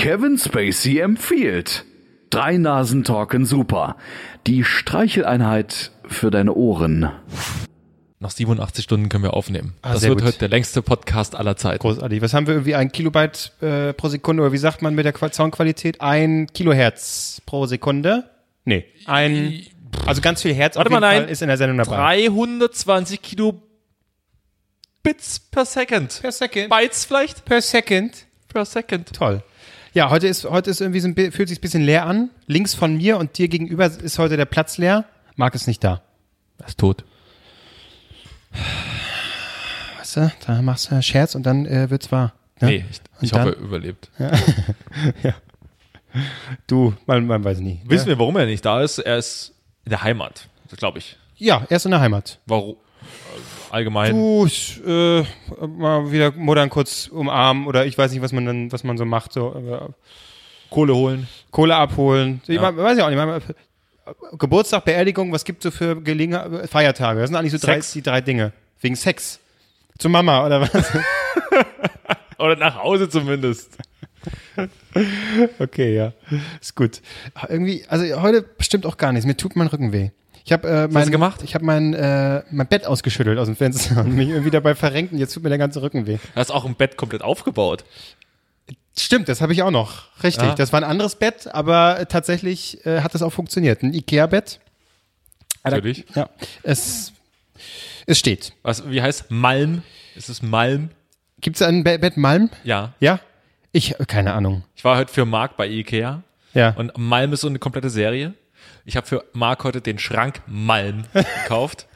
Kevin Spacey empfiehlt. Drei Nasen talken super. Die Streicheleinheit für deine Ohren. Nach 87 Stunden können wir aufnehmen. Ah, das wird gut. heute der längste Podcast aller Zeiten. Großartig. Was haben wir irgendwie? Ein Kilobyte äh, pro Sekunde oder wie sagt man mit der Qua- Soundqualität? Ein Kilohertz pro Sekunde? Nee. Ein, also ganz viel Herz Warte auf jeden mal, Fall nein. ist in der Sendung dabei. 320 Kilo Bits per Second. Per Second. Bytes vielleicht? Per Second. Per Second. Toll. Ja, heute ist, heute ist irgendwie so ein, fühlt sich ein bisschen leer an. Links von mir und dir gegenüber ist heute der Platz leer. Marc ist nicht da. Er ist tot. Weißt du, da machst du einen Scherz und dann äh, wird's wahr. Ne? Nee, ich, ich hoffe, er überlebt. Du, man, man weiß nie. Wissen wir, warum er nicht da ist? Er ist in der Heimat, glaube ich. Ja, er ist in der Heimat. Warum? Allgemein. Du, ich, äh, mal wieder Muttern kurz umarmen oder ich weiß nicht, was man dann, was man so macht, so äh, Kohle holen. Kohle abholen. Ich Ja. weiß ich auch nicht. Man, Geburtstag, Beerdigung, was gibt es so für Gelegenheit, Feiertage? Das sind eigentlich so drei, die drei Dinge. Wegen Sex. Zu Mama oder was? Oder nach Hause zumindest. okay, ja. Ist gut. Irgendwie, also heute bestimmt auch gar nichts. Mir tut mein Rücken weh. Ich habe äh, mein, du gemacht? Ich habe mein, äh, mein Bett ausgeschüttelt aus dem Fenster und mich irgendwie dabei verrenkt und jetzt tut mir der ganze Rücken weh. Er ist auch im Bett komplett aufgebaut. Stimmt, das habe ich auch noch. Richtig. Ja. Das war ein anderes Bett, aber tatsächlich äh, hat das auch funktioniert. Ein Ikea-Bett. Natürlich. Ja. Es, es steht. Was, wie heißt Malm? Ist es Malm? Gibt es ein Be Bett Malm? Ja. Ja? Ich, keine Ahnung. Ich war heute für Marc bei Ikea. Ja. Und Malm ist so eine komplette Serie. Ich habe für Marc heute den Schrank Malm gekauft.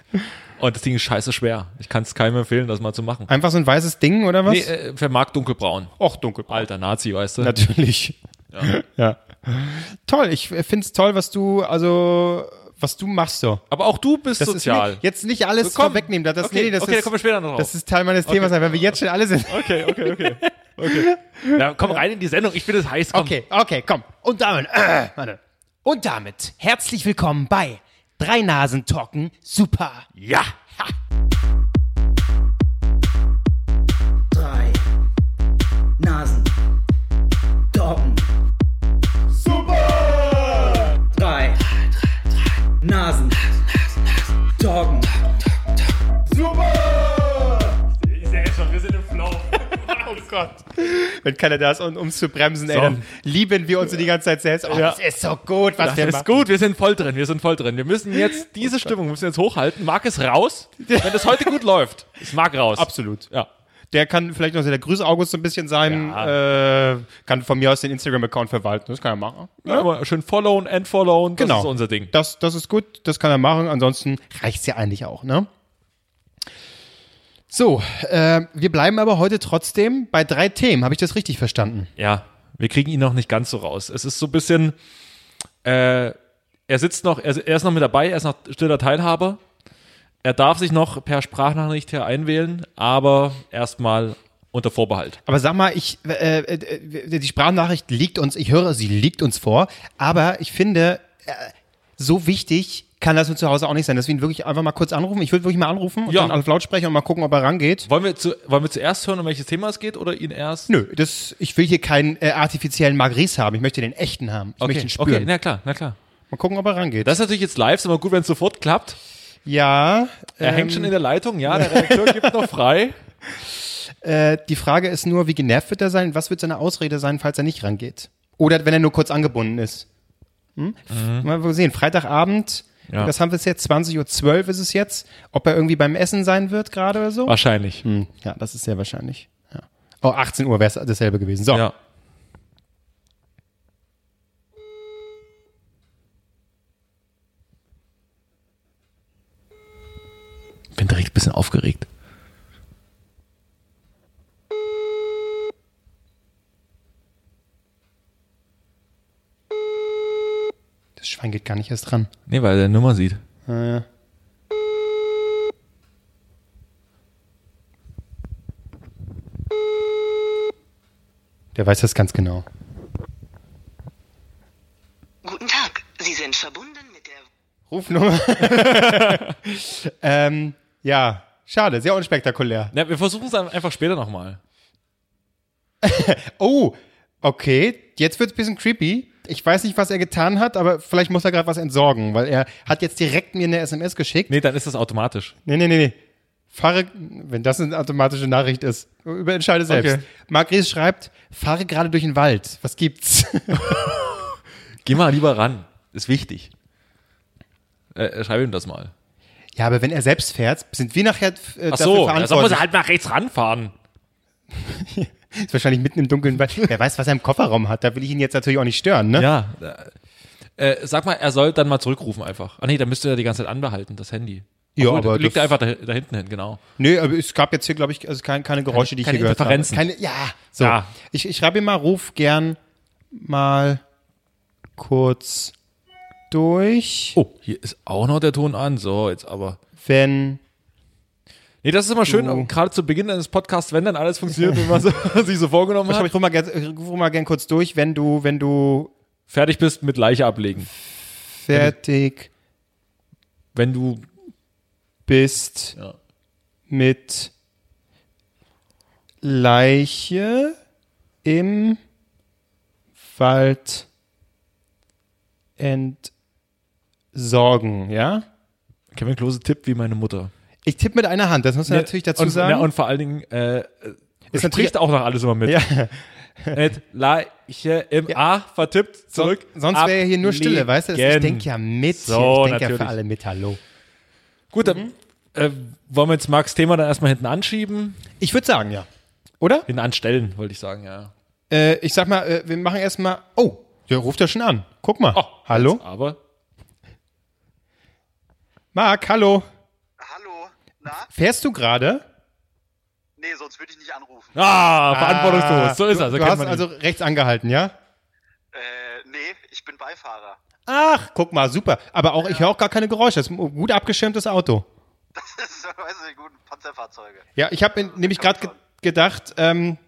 Und das Ding ist scheiße schwer. Ich kann es keinem empfehlen, das mal zu machen. Einfach so ein weißes Ding oder was? Nee, äh, für Marc dunkelbraun. Och, dunkel. Alter Nazi, weißt du? Natürlich. Ja. Toll, ich finde es toll, was du, also, was du machst so. Aber auch du bist Das sozial. nicht, jetzt nicht alles So, komm. vorwegnehmen. Das, Okay, nee, das okay, ist, da kommen wir später noch drauf. Das ist Teil meines Themas, wenn wir jetzt schon alle sind. okay, okay, okay. okay. Ja, komm rein in die Sendung. Ich bin es heiß. Komm. Okay, okay, komm. Und damit, äh, warte. Und damit herzlich willkommen bei Drei Nasen Talken Super. Ja. drei Wenn keiner da ist, um uns zu bremsen, ey, So. dann lieben wir uns so die ganze Zeit selbst. Oh, Ja. das ist so gut, was Das wir ist machen. gut, wir sind voll drin, wir sind voll drin. Wir müssen jetzt diese Stimmung müssen jetzt hochhalten. Marc ist raus. Wenn das heute gut läuft, ist Marc raus. Absolut. Ja. Der kann vielleicht noch der Grüß-August so ein bisschen sein. Äh, kann von mir aus den Instagram-Account verwalten. Das kann er machen. ja. Aber schön followen, entfollowen, das Genau. ist unser Ding. Das, das ist gut, das kann er machen. Ansonsten reicht's ja eigentlich auch, ne? So, äh, wir bleiben aber heute trotzdem bei drei Themen. Habe ich das richtig verstanden? Ja, wir kriegen ihn noch nicht ganz so raus. Es ist so ein bisschen, äh, er sitzt noch, er, er ist noch mit dabei, er ist noch stiller Teilhaber. Er darf sich noch per Sprachnachricht hier einwählen, aber erstmal unter Vorbehalt. Aber sag mal, ich, äh, äh, die Sprachnachricht liegt uns, ich höre, sie liegt uns vor, aber ich finde, äh, so wichtig kann das für zu Hause auch nicht sein. Deswegen wirklich einfach mal kurz anrufen. Ich würde wirklich mal anrufen und Ja. dann auf Lautsprecher und mal gucken, ob er rangeht. Wollen wir, zu, wollen wir zuerst hören, um welches Thema es geht oder ihn erst? Nö, das, ich will hier keinen äh, artifiziellen Magris haben. Ich möchte den echten haben. Ich möchte ihn spüren. okay, na klar, na klar. Mal gucken, ob er rangeht. Das ist natürlich jetzt live, ist immer gut, wenn es sofort klappt. ja. Er ähm, hängt schon in der Leitung, ja, der Redakteur gibt noch frei. Äh, die Frage ist nur, wie genervt wird er sein? Was wird seine Ausrede sein, falls er nicht rangeht? Oder wenn er nur kurz angebunden ist? Hm? Mal sehen, Freitagabend, Mhm. Ja. das haben wir jetzt, 20.12 Uhr ist es jetzt. Ob er irgendwie beim Essen sein wird gerade oder so? Wahrscheinlich. Hm, ja, das ist sehr wahrscheinlich. Ja. Oh, 18 Uhr wäre es dasselbe gewesen. So, Ja. Bin direkt ein bisschen aufgeregt. Das Schwein geht gar nicht erst dran. Nee, weil er Nummer sieht. Ah, ja. Der weiß das ganz genau. Guten Tag, Sie sind verbunden mit der Rufnummer. ähm, ja, schade, sehr unspektakulär. Ja, wir versuchen es einfach später nochmal. Oh, Okay, jetzt wird's ein bisschen creepy. Ich weiß nicht, was er getan hat, aber vielleicht muss er gerade was entsorgen, weil er hat jetzt direkt mir eine SMS geschickt. Nee, dann ist das automatisch. Nee, nee, nee, nee. Fahre, wenn das eine automatische Nachricht ist, über entscheide selbst. Okay. Marc Ries schreibt, fahre gerade durch den Wald. Was gibt's? Geh mal lieber ran. Ist wichtig. Äh, schreib ihm das mal. ja, aber wenn er selbst fährt, sind wir nachher äh, Ach dafür so, also muss verantwortlich. er halt nach rechts ranfahren. ist wahrscheinlich mitten im dunklen Wald. Wer weiß, was er im Kofferraum hat. Da will ich ihn jetzt natürlich auch nicht stören, ne? Ja. Äh, sag mal, er soll dann mal zurückrufen einfach. Ah nee, dann müsste er die ganze Zeit anbehalten, das Handy. Ja, Obwohl, aber Legt das- er einfach da, da hinten hin, genau. Nö, aber es gab jetzt hier, glaube ich, also kein, keine Geräusche, die ich keine hier gehört habe. Keine, ja, so. Ja. Ich, ich schreibe ihm mal, ruf gern mal kurz durch, Oh, hier ist auch noch der Ton an. So, jetzt aber. wenn Nee, das ist immer schön, Du- gerade zu Beginn eines Podcasts, wenn dann alles funktioniert, wie man so- sich so vorgenommen hat. ich mal, ich ruf mal gern kurz durch, wenn du, wenn du Fertig bist mit Leiche ablegen. fertig Wenn du. bist Ja. mit Leiche im Wald entsorgen, ja? Kevin Klose tippt wie meine Mutter. Ich tippe mit einer Hand, das muss man natürlich dazu und, sagen. Ja, und vor allen Dingen, äh, natürlich- natürlich auch noch alles immer mit. Ja. Mit Leiche im A vertippt, zurück. Sonst wäre ja hier nur Stille, weißt du? Ich denke ja mit. So, ich denke ja für alle mit, hallo. Gut, dann äh, wollen wir jetzt Marks Thema dann erstmal hinten anschieben. Ich würde sagen, ja. Oder? Hinten anstellen, wollte ich sagen, ja. Äh, ich sag mal, äh, wir machen erstmal. Oh, der ruft ja schon an. Guck mal. Oh, hallo? Aber. Marc, hallo. Na? Fährst du gerade? Nee, sonst würde ich nicht anrufen. Ah, verantwortungslos. So ist er. So du hast man ihn. also rechts angehalten, ja? Äh, nee, ich bin Beifahrer. Ach, guck mal, super. Aber auch, ich höre auch gar keine Geräusche. Das ist ein gut abgeschirmtes Auto. Das ist, weiß ich, guten Panzerfahrzeuge. Ja, ich habe nämlich gerade ge gedacht, ähm,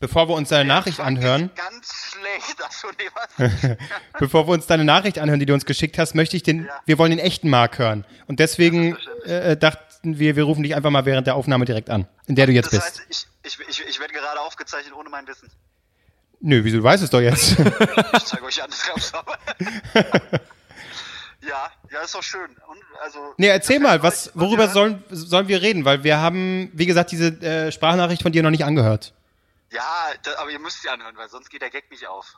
bevor wir uns deine Nachricht anhören, Ganz schlecht. Was? bevor wir uns deine Nachricht anhören, die du uns geschickt hast, möchte ich den, Ja. wir wollen den echten Marc hören. Und deswegen äh, wir, wir rufen dich einfach mal während der Aufnahme direkt an, in der du jetzt Das bist. heißt, ich, ich, ich, ich werde gerade aufgezeichnet ohne mein Wissen. Nö, wieso du weißt es doch jetzt? Ich zeige euch an, das ja, ja, ist doch schön. Und, also, nee, erzähl das mal, was, worüber ihr- sollen, sollen wir reden? Weil wir haben, wie gesagt, diese äh, Sprachnachricht von dir noch nicht angehört. Ja, da, aber ihr müsst sie anhören, weil sonst geht der Gag nicht auf.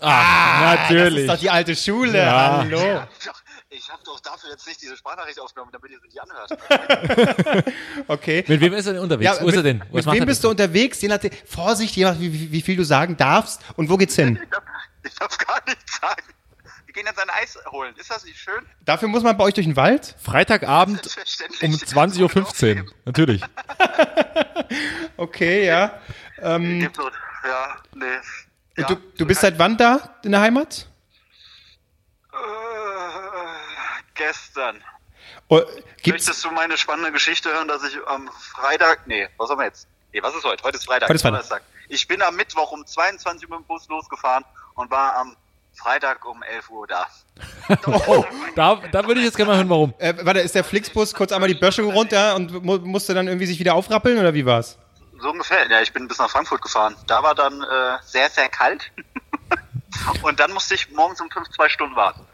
Ah, Das natürlich. ist doch die alte Schule, Ja. hallo. Ich hab doch, ich hab doch dafür jetzt nicht diese Sprachnachricht aufgenommen, damit ihr sie nicht anhört. Okay. Mit wem ist er denn unterwegs? Wo ist er denn? Mit, Was mit wem bist du unterwegs? Je nachdem, Vorsicht, je nachdem, wie, wie, viel du sagen darfst und wo geht's hin? Ich darf, ich darf gar nichts sagen. Wir gehen jetzt ein Eis holen. Ist das nicht schön? Dafür muss man bei euch durch den Wald? Freitagabend um 20.15 Uhr. Natürlich. Okay, ja. So, ja, nee. Ja. du, du bist seit wann da in der Heimat? Äh, gestern. Oh, gibt's, Möchtest du meine spannende Geschichte hören, dass ich am Freitag, nee, was haben wir jetzt? Nee, was ist heute? Heute ist Freitag. Heute ist Freitag. Donnerstag. Ich bin am Mittwoch um 22 Uhr mit dem Bus losgefahren und war am Freitag um 11 Uhr da. Oh, da, da würde ich jetzt gerne mal hören, warum. äh, warte, ist der Flixbus kurz einmal die Böschung runter und mu musste dann irgendwie sich wieder aufrappeln oder wie war's? So ungefähr. Ja, ich bin bis nach Frankfurt gefahren. Da war dann äh, sehr, sehr kalt. und dann musste ich morgens um 5 zwei Stunden warten.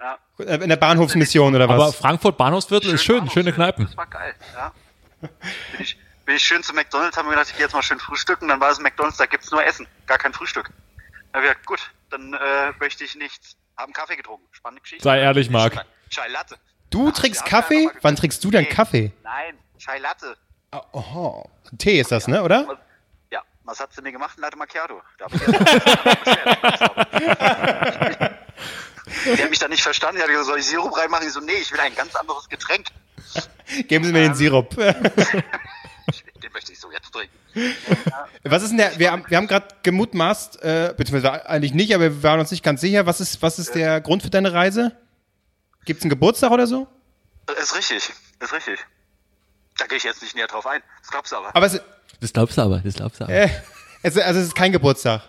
Ja, Äh, In der Bahnhofsmission oder was? Aber Frankfurt Bahnhofsviertel ist schön, Bahnhof, schöne. Kneipen. Das war geil, ja. Bin ich, bin ich schön zu McDonalds, haben wir gedacht, ich gehe jetzt mal schön frühstücken. Dann war es McDonalds, da gibt's nur Essen, gar kein Frühstück. Da hab ich gesagt, gut, dann äh, möchte ich nichts. Haben Kaffee getrunken. Spannende Geschichte. Sei ehrlich, Marc. Chai- Latte. du Ja, trinkst Kaffee? Wann trinkst du denn nee, Kaffee? Nein, Chai Latte. Oh, Tee ist das, ne, oder? Ja, was hat sie mir gemacht? Latte Macchiato. Da ich Die hat mich dann nicht verstanden. Die hat gesagt, soll ich Sirup reinmachen? Ich so, nee, ich will ein ganz anderes Getränk. Geben Sie mir den Sirup. Den möchte ich so jetzt trinken. Was ist denn der, wir haben, wir haben gerade gemutmaßt, äh, beziehungsweise eigentlich nicht, aber wir waren uns nicht ganz sicher, was ist, was ist der Grund für deine Reise? Gibt's einen Geburtstag oder so? Ist richtig, ist richtig. Da gehe ich jetzt nicht näher drauf ein. Das glaubst du aber. Aber es, Das glaubst du aber, das glaubst du aber. äh, es, also es ist kein Geburtstag.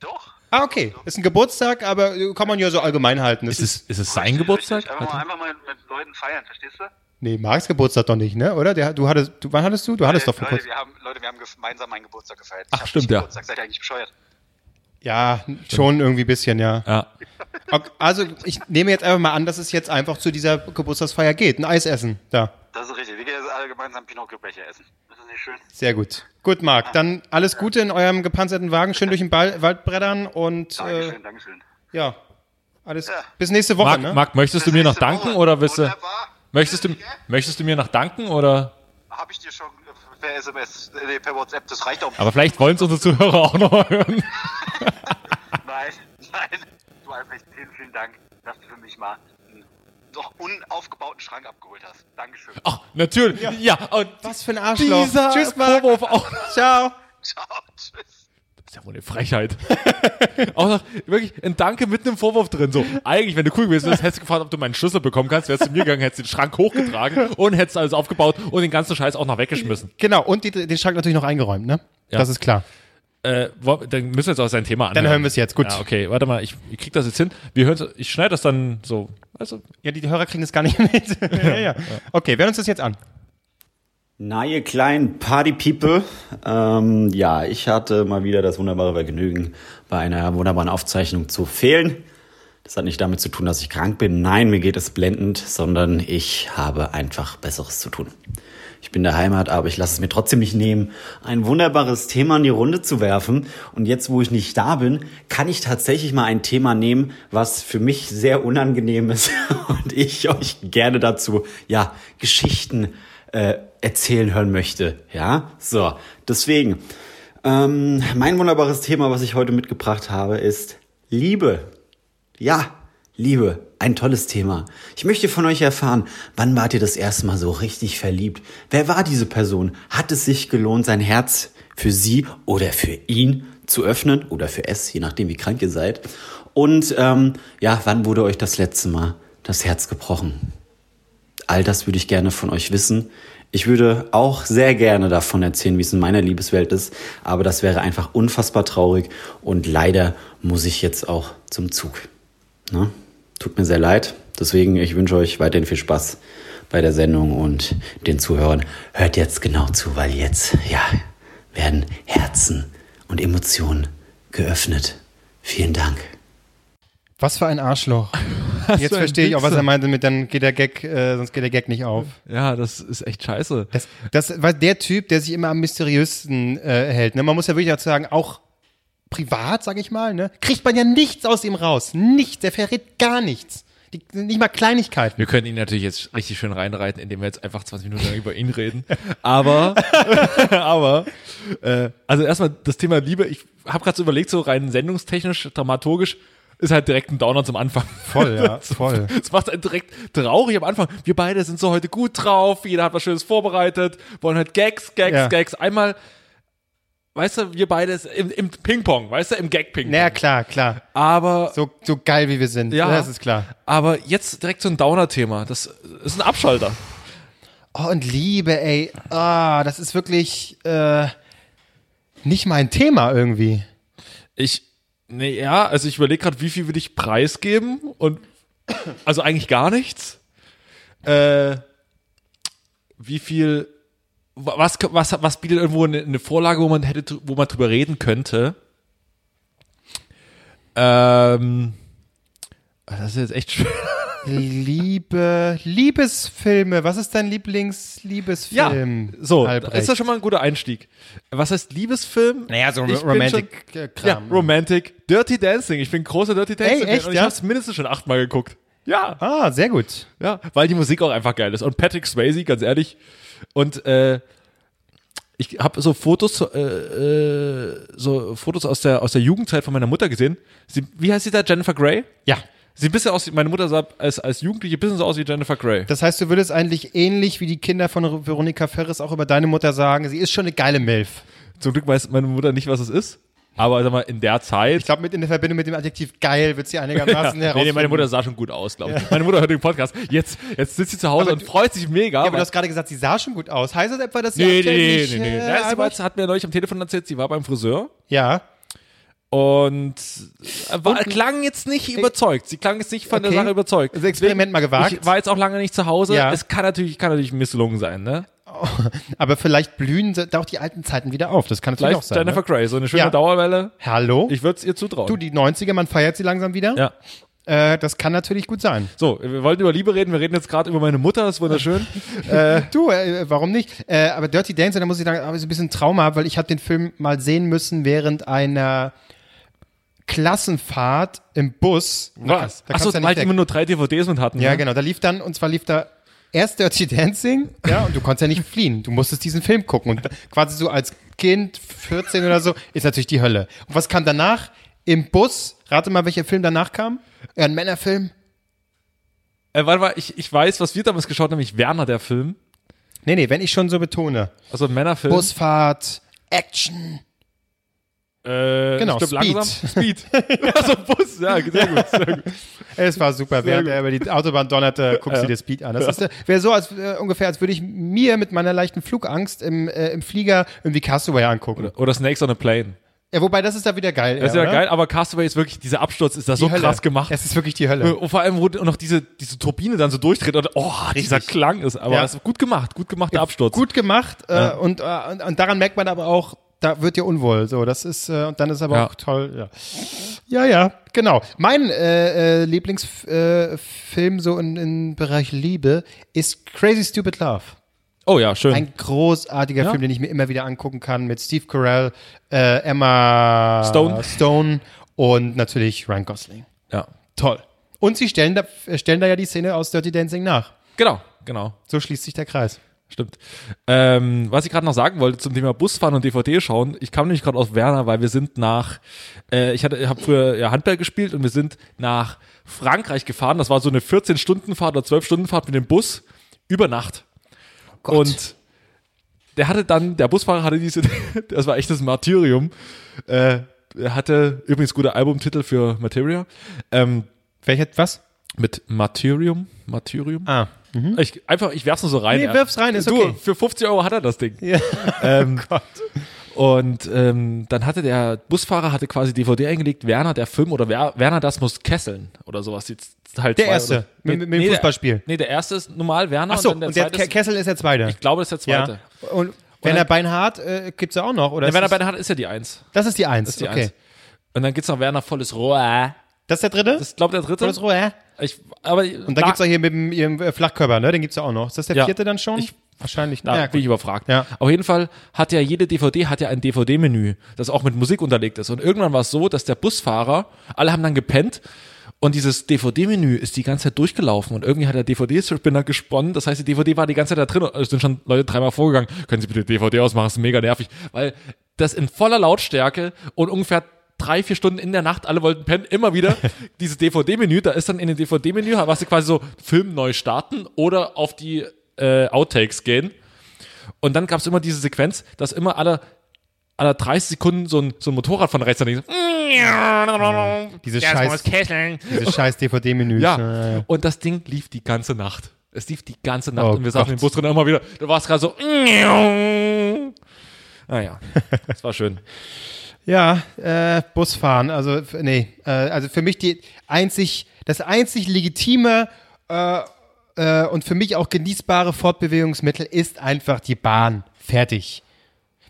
Doch. Ah, okay. Ist ein Geburtstag, aber äh, kann man ja so allgemein halten. Das Ist es, ist es sein Richtig, Geburtstag? richtig. Einfach mal, einfach mal mit Leuten feiern, verstehst du? nee, Marks Geburtstag doch nicht, ne? Oder? Der, du hattest, du, wann hattest du? Du hattest doch vor Leute, kurzem. wir haben, Leute, wir haben gemeinsam meinen Geburtstag gefeiert. Ach, stimmt, ja. Geburtstag. Seid ihr eigentlich bescheuert? Ja, schon irgendwie ein bisschen, ja. Ja. Ok, Also ich nehme jetzt einfach mal an, dass es jetzt einfach zu dieser Geburtstagsfeier geht. Ein Eis essen. Da. Das ist richtig. Wir alle gemeinsam Pinocchio-Becher essen. Das ist nicht schön. Sehr gut. Gut, Marc. Dann alles Gute in eurem gepanzerten Wagen. Schön durch den Ball, Wald brettern und äh, Dankeschön, Dankeschön. ja. Alles. Ja. Bis nächste Woche, Marc, ne? Marc, möchtest du mir noch danken Woche. oder du, Wunderbar. möchtest du, möchtest du mir noch danken oder? Hab ich dir schon äh, per SMS, äh, nee, per WhatsApp, das reicht auch. Aber vielleicht wollen es unsere Zuhörer auch noch hören. Nein, nein. Du Albrecht, vielen, vielen Dank, dass du für mich mal doch unaufgebauten Schrank abgeholt hast. Dankeschön. Ach, natürlich. Ja, und Was für ein Arschloch. dieser Tschüss, Marc. Vorwurf auch. Ciao. Ciao, tschüss. Das ist ja wohl eine Frechheit. auch noch wirklich ein Danke mit einem Vorwurf drin. So, eigentlich, wenn du cool gewesen wärst, hättest du gefragt, ob du meinen Schlüssel bekommen kannst, wärst du zu mir gegangen, hättest den Schrank hochgetragen und hättest alles aufgebaut und den ganzen Scheiß auch noch weggeschmissen. Genau, und die, den Schrank natürlich noch eingeräumt, ne? Ja. Das ist klar. Äh, wo- dann müssen wir jetzt auch sein Thema anhören. Dann hören wir es jetzt. Gut. Ja, okay, warte mal, ich, ich krieg das jetzt hin. Wir hören ich schneide das dann so, du, Ja, die Hörer kriegen das gar nicht mit. ja, ja. Okay, wir hören uns das jetzt an. Na, ihr kleinen Party-People. Ähm, ja, ich hatte mal wieder das wunderbare Vergnügen, bei einer wunderbaren Aufzeichnung zu fehlen. Das hat nicht damit zu tun, dass ich krank bin. Nein, mir geht es blendend, sondern ich habe einfach Besseres zu tun. Ich bin der Heimat, aber ich lasse es mir trotzdem nicht nehmen, ein wunderbares Thema in die Runde zu werfen. Und jetzt, wo ich nicht da bin, kann ich tatsächlich mal ein Thema nehmen, was für mich sehr unangenehm ist und ich euch gerne dazu, ja, Geschichten äh, erzählen hören möchte. Ja, so, deswegen. Ähm, mein wunderbares Thema, was ich heute mitgebracht habe, ist Liebe. Ja, Liebe, ein tolles Thema. Ich möchte von euch erfahren, wann wart ihr das erste Mal so richtig verliebt? Wer war diese Person? Hat es sich gelohnt, sein Herz für sie oder für ihn zu öffnen oder für es, je nachdem, wie krank ihr seid? Und ähm, ja, wann wurde euch das letzte Mal das Herz gebrochen? All das würde ich gerne von euch wissen. Ich würde auch sehr gerne davon erzählen, wie es in meiner Liebeswelt ist, aber das wäre einfach unfassbar traurig und leider muss ich jetzt auch zum Zug. Ne? Tut mir sehr leid. Deswegen, ich wünsche euch weiterhin viel Spaß bei der Sendung und den Zuhörern. Hört jetzt genau zu, weil jetzt, ja, werden Herzen und Emotionen geöffnet. Vielen Dank. Was für ein Arschloch. Jetzt ein verstehe ich auch, was er meinte mit, dann geht der Gag, äh, sonst geht der Gag nicht auf. ja, das ist echt scheiße. Das, das war der Typ, der sich immer am mysteriösesten äh, hält. Ne? Man muss ja wirklich dazu sagen, auch privat, sag ich mal, ne? kriegt man ja nichts aus ihm raus. Nichts. Der verrät gar nichts. Die, nicht mal Kleinigkeiten. Wir können ihn natürlich jetzt richtig schön reinreiten, indem wir jetzt einfach 20 Minuten lang über ihn reden. Aber, aber, äh, also erstmal das Thema Liebe. Ich habe gerade so überlegt, so rein sendungstechnisch, dramaturgisch, ist halt direkt ein Downer zum Anfang. Voll, ja, voll. Es macht einen direkt traurig am Anfang. Wir beide sind so heute gut drauf, jeder hat was Schönes vorbereitet, wollen halt Gags, Gags, Ja. Gags. Einmal, weißt du, wir beide im, im Ping-Pong, weißt du, im Gag-Ping-Pong. Naja, klar, klar. Aber So, so geil, wie wir sind. Ja. Das ist klar. Aber jetzt direkt so ein Downer-Thema. Das ist ein Abschalter. Oh, und Liebe, ey. Ah, das ist wirklich äh, nicht mein Thema irgendwie. Ich, nee, ja, also ich überlege gerade, wie viel will ich preisgeben und also eigentlich gar nichts. Äh, wie viel, was, was, was bietet irgendwo eine, eine Vorlage, wo man hätte, wo man drüber reden könnte? Ähm, das ist jetzt echt schwer. Liebe, Liebesfilme. Was ist dein Lieblings-Liebesfilm? so, Albrecht? ist das schon mal ein guter Einstieg. Was heißt Liebesfilm? Naja, so Ich bin Romantic-Kram. Ja, Romantic. Dirty Dancing. Ich bin großer Dirty Dancing. echt, und ich ja? habe es mindestens schon achtmal geguckt. Ja, Ah, sehr gut. ja, weil die Musik auch einfach geil ist. Und Patrick Swayze, ganz ehrlich. Und äh, ich habe so Fotos, äh, äh, so Fotos aus der aus der Jugendzeit von meiner Mutter gesehen. Sie, wie heißt sie da? Jennifer Grey? Ja. Sieht ein bisschen aus. Meine Mutter sah als als Jugendliche ein bisschen so aus wie Jennifer Grey. Das heißt, du würdest eigentlich ähnlich wie die Kinder von Veronika Ferris auch über deine Mutter sagen, sie ist schon eine geile Milf. Zum Glück weiß meine Mutter nicht, was es ist. Aber sag mal, in der Zeit. Ich glaube, mit in der Verbindung mit dem Adjektiv geil wird sie einigermaßen nee, nee, meine. Mutter sah schon gut aus, glaube ich. Meine Mutter hört den Podcast. Jetzt, jetzt sitzt sie zu Hause Aber und freut sich mega. Ja, aber du hast gerade gesagt, sie sah schon gut aus. Heißt das etwa, dass sie nee, nee, nee, nee, nee. äh, Ja, sie hat mir neulich am Telefon erzählt, sie war beim Friseur Ja. und äh, war, klang jetzt nicht überzeugt. Sie klang jetzt nicht von Okay. der Sache überzeugt. Also Experiment mal gewagt. Ich war jetzt auch lange nicht zu Hause. Ja. Es kann natürlich, kann natürlich misslungen sein, ne? aber vielleicht blühen da auch die alten Zeiten wieder auf. Das kann natürlich auch sein. Jennifer Ne? Grey, so eine schöne Ja. Dauerwelle. Hallo? Ich würde es ihr zutrauen. du, die 90er, man feiert sie langsam wieder. ja. Äh, das kann natürlich gut sein. So, wir wollten über Liebe reden. Wir reden jetzt gerade über meine Mutter. Das ist wunderschön. Du, äh, warum nicht? Äh, aber Dirty Dancing, da muss ich sagen, habe ich so ein bisschen Trauma, weil ich habe den Film mal sehen müssen während einer Klassenfahrt im Bus. Was? Achso, weil die immer nur drei DVDs mit hatten. Ja, ne? genau. Da lief dann, und zwar lief da erst Dirty Dancing, ja, und du konntest ja nicht fliehen. Du musstest diesen Film gucken. Und quasi so als Kind, 14 oder so, ist natürlich die Hölle. Und was kam danach? Im Bus, rate mal, welcher Film danach kam? Ja, ein Männerfilm. Äh, warte mal, ich, ich weiß, was wir damals geschaut haben, nämlich Werner, der Film. Nee, nee, wenn ich schon so betone. Also ein Männerfilm. Busfahrt, Action. Äh, Genau, Speed. langsam. Speed. also Bus, ja, sehr gut. Sehr gut. Es war super. Während gut. er über die Autobahn donnerte, guckst du dir Speed an. Das ist äh, wäre so, als äh, ungefähr, als würde ich mir mit meiner leichten Flugangst im, äh, im Flieger irgendwie Castaway angucken. Oder Snakes on a Plane. Ja, wobei das ist da wieder geil. Das ist ja oder? geil, aber Castaway ist wirklich, dieser Absturz ist da so Die Hölle. krass gemacht. Es ist wirklich die Hölle. Und vor allem, wo noch diese, diese Turbine dann so durchdreht und oh, dieser Klang ist, aber Ja. das ist gut gemacht, gut gemachter Absturz. Gut gemacht äh, und, äh, und, und daran merkt man aber auch, da wird dir unwohl. So, das ist äh, und dann ist aber Ja. auch toll. Ja, ja, ja genau. Mein äh, äh, Lieblingsfilm äh, so in, im Bereich Liebe ist Crazy Stupid Love. Oh ja, schön. Ein großartiger Ja. Film, den ich mir immer wieder angucken kann mit Steve Carell, äh, Emma Stone. Stone und natürlich Ryan Gosling. ja. Toll. Und sie stellen da, stellen da ja die Szene aus Dirty Dancing nach. Genau, genau. So schließt sich der Kreis. Stimmt. Ähm, was ich gerade noch sagen wollte zum Thema Busfahren und DVD schauen, ich kam nämlich gerade aus Werner, weil wir sind nach, äh, ich hatte, habe früher ja, Handball gespielt und wir sind nach Frankreich gefahren. Das war so eine 14-Stunden-Fahrt oder 12-Stunden-Fahrt mit dem Bus über Nacht. Und der hatte dann, der Busfahrer hatte diese, das war echtes Martyrium. Äh, er hatte übrigens guter Albumtitel für Materia. Ähm, Welcher, was? mit Martyrium. Martyrium. Ah. Ich, einfach, ich werf's nur so rein. Nee, wirf's rein, ist du, okay. Für 50 Euro hat er das Ding. Ja. Ähm, Und ähm, dann hatte der Busfahrer hatte quasi DVD eingelegt, Werner der Film oder Wer, Werner das muss kesseln oder sowas. Jetzt halt Der erste, Oder, mit- mit dem der- Fußballspiel. Nee, der erste ist normal Werner Ach so, und dann und der der Ke- Kessel ist der zweite. ich glaube, das ist der zweite. Ja. Und Werner Beinhardt äh, gibt's ja auch noch, oder? Der ist Werner das, Bernhard ist ja die Eins. das ist die Eins, Das ist die okay. Eins. Und dann gibt's noch Werner volles Rohr. Das ist der dritte? Das ist, glaube der dritte. Volles Rohr. Ich, aber Und dann gibt's auch hier mit dem ihrem äh, Flachkörper, ne? Den gibt's ja auch noch. Ist das der Ja. vierte dann schon? Ich- Wahrscheinlich. Da Ja, bin ich überfragt. Ja. Auf jeden Fall hat ja jede DVD hat ja ein DVD-Menü, das auch mit Musik unterlegt ist. Und irgendwann war es so, dass der Busfahrer, alle haben dann gepennt und dieses DVD-Menü ist die ganze Zeit durchgelaufen und irgendwie hat der DVD-Spinner gesponnen. Das heißt, die DVD war die ganze Zeit da drin und es sind schon Leute dreimal vorgegangen. Können Sie bitte DVD ausmachen? Das ist mega nervig, weil das in voller Lautstärke und ungefähr drei, vier Stunden in der Nacht, alle wollten pennen, immer wieder dieses DVD-Menü, da ist dann in dem DVD-Menü, was du quasi so Film neu starten oder auf die äh, Outtakes gehen. Und dann gab es immer diese Sequenz, dass immer alle, alle 30 Sekunden so ein, so ein Motorrad von rechts daneben so, Diese scheiß, diese scheiß DVD-Menüs. ja. Und das Ding lief die ganze Nacht. Es lief die ganze Nacht Oh und wir saßen im Bus drin immer wieder. Du warst gerade so. Naja, das war schön. Ja, äh, Busfahren, also nee, äh, also für mich die einzig, das einzig legitime äh, äh, und für mich auch genießbare Fortbewegungsmittel ist einfach die Bahn. Fertig.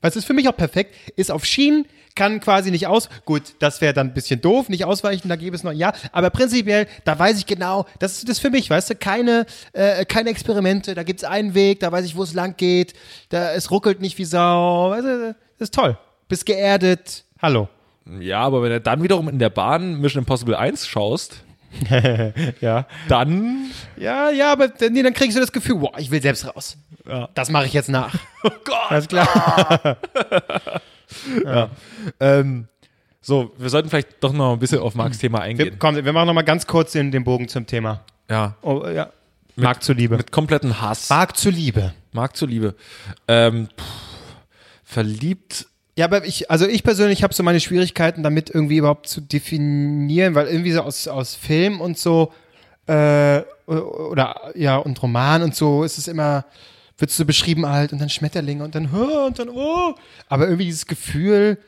Was ist für mich auch perfekt, ist auf Schienen, kann quasi nicht aus. Gut, das wäre dann ein bisschen doof, nicht ausweichen, da gäbe es noch Ja. Aber prinzipiell, da weiß ich genau, das ist das für mich, weißt du, keine, äh, keine Experimente, da gibt's einen Weg, da weiß ich, wo es lang geht, da, es ruckelt nicht wie Sau, weißt du, das ist toll. Bist geerdet, hallo. Ja, aber wenn du dann wiederum in der Bahn Mission Impossible 1 schaust, Ja. dann. Ja, ja, aber dann- nee, dann kriegst du das Gefühl, boah, ich will selbst raus. Das mache ich jetzt nach. Oh Gott. Alles klar. Ähm, so, wir sollten vielleicht doch noch ein bisschen auf Marks Thema Wir, eingehen. komm, wir machen noch mal ganz kurz den, den Bogen zum Thema. Ja. Oh, ja. Mark zuliebe. Mit kompletten Hass. Mark zuliebe. Mark zuliebe. Ähm, pff, verliebt. Ja, aber ich, also ich persönlich habe so meine Schwierigkeiten damit irgendwie überhaupt zu definieren, weil irgendwie so aus, aus Film und so äh, oder ja und Roman und so ist es immer wird so beschrieben halt und dann Schmetterlinge und dann "Hö", und dann oh, aber irgendwie dieses Gefühl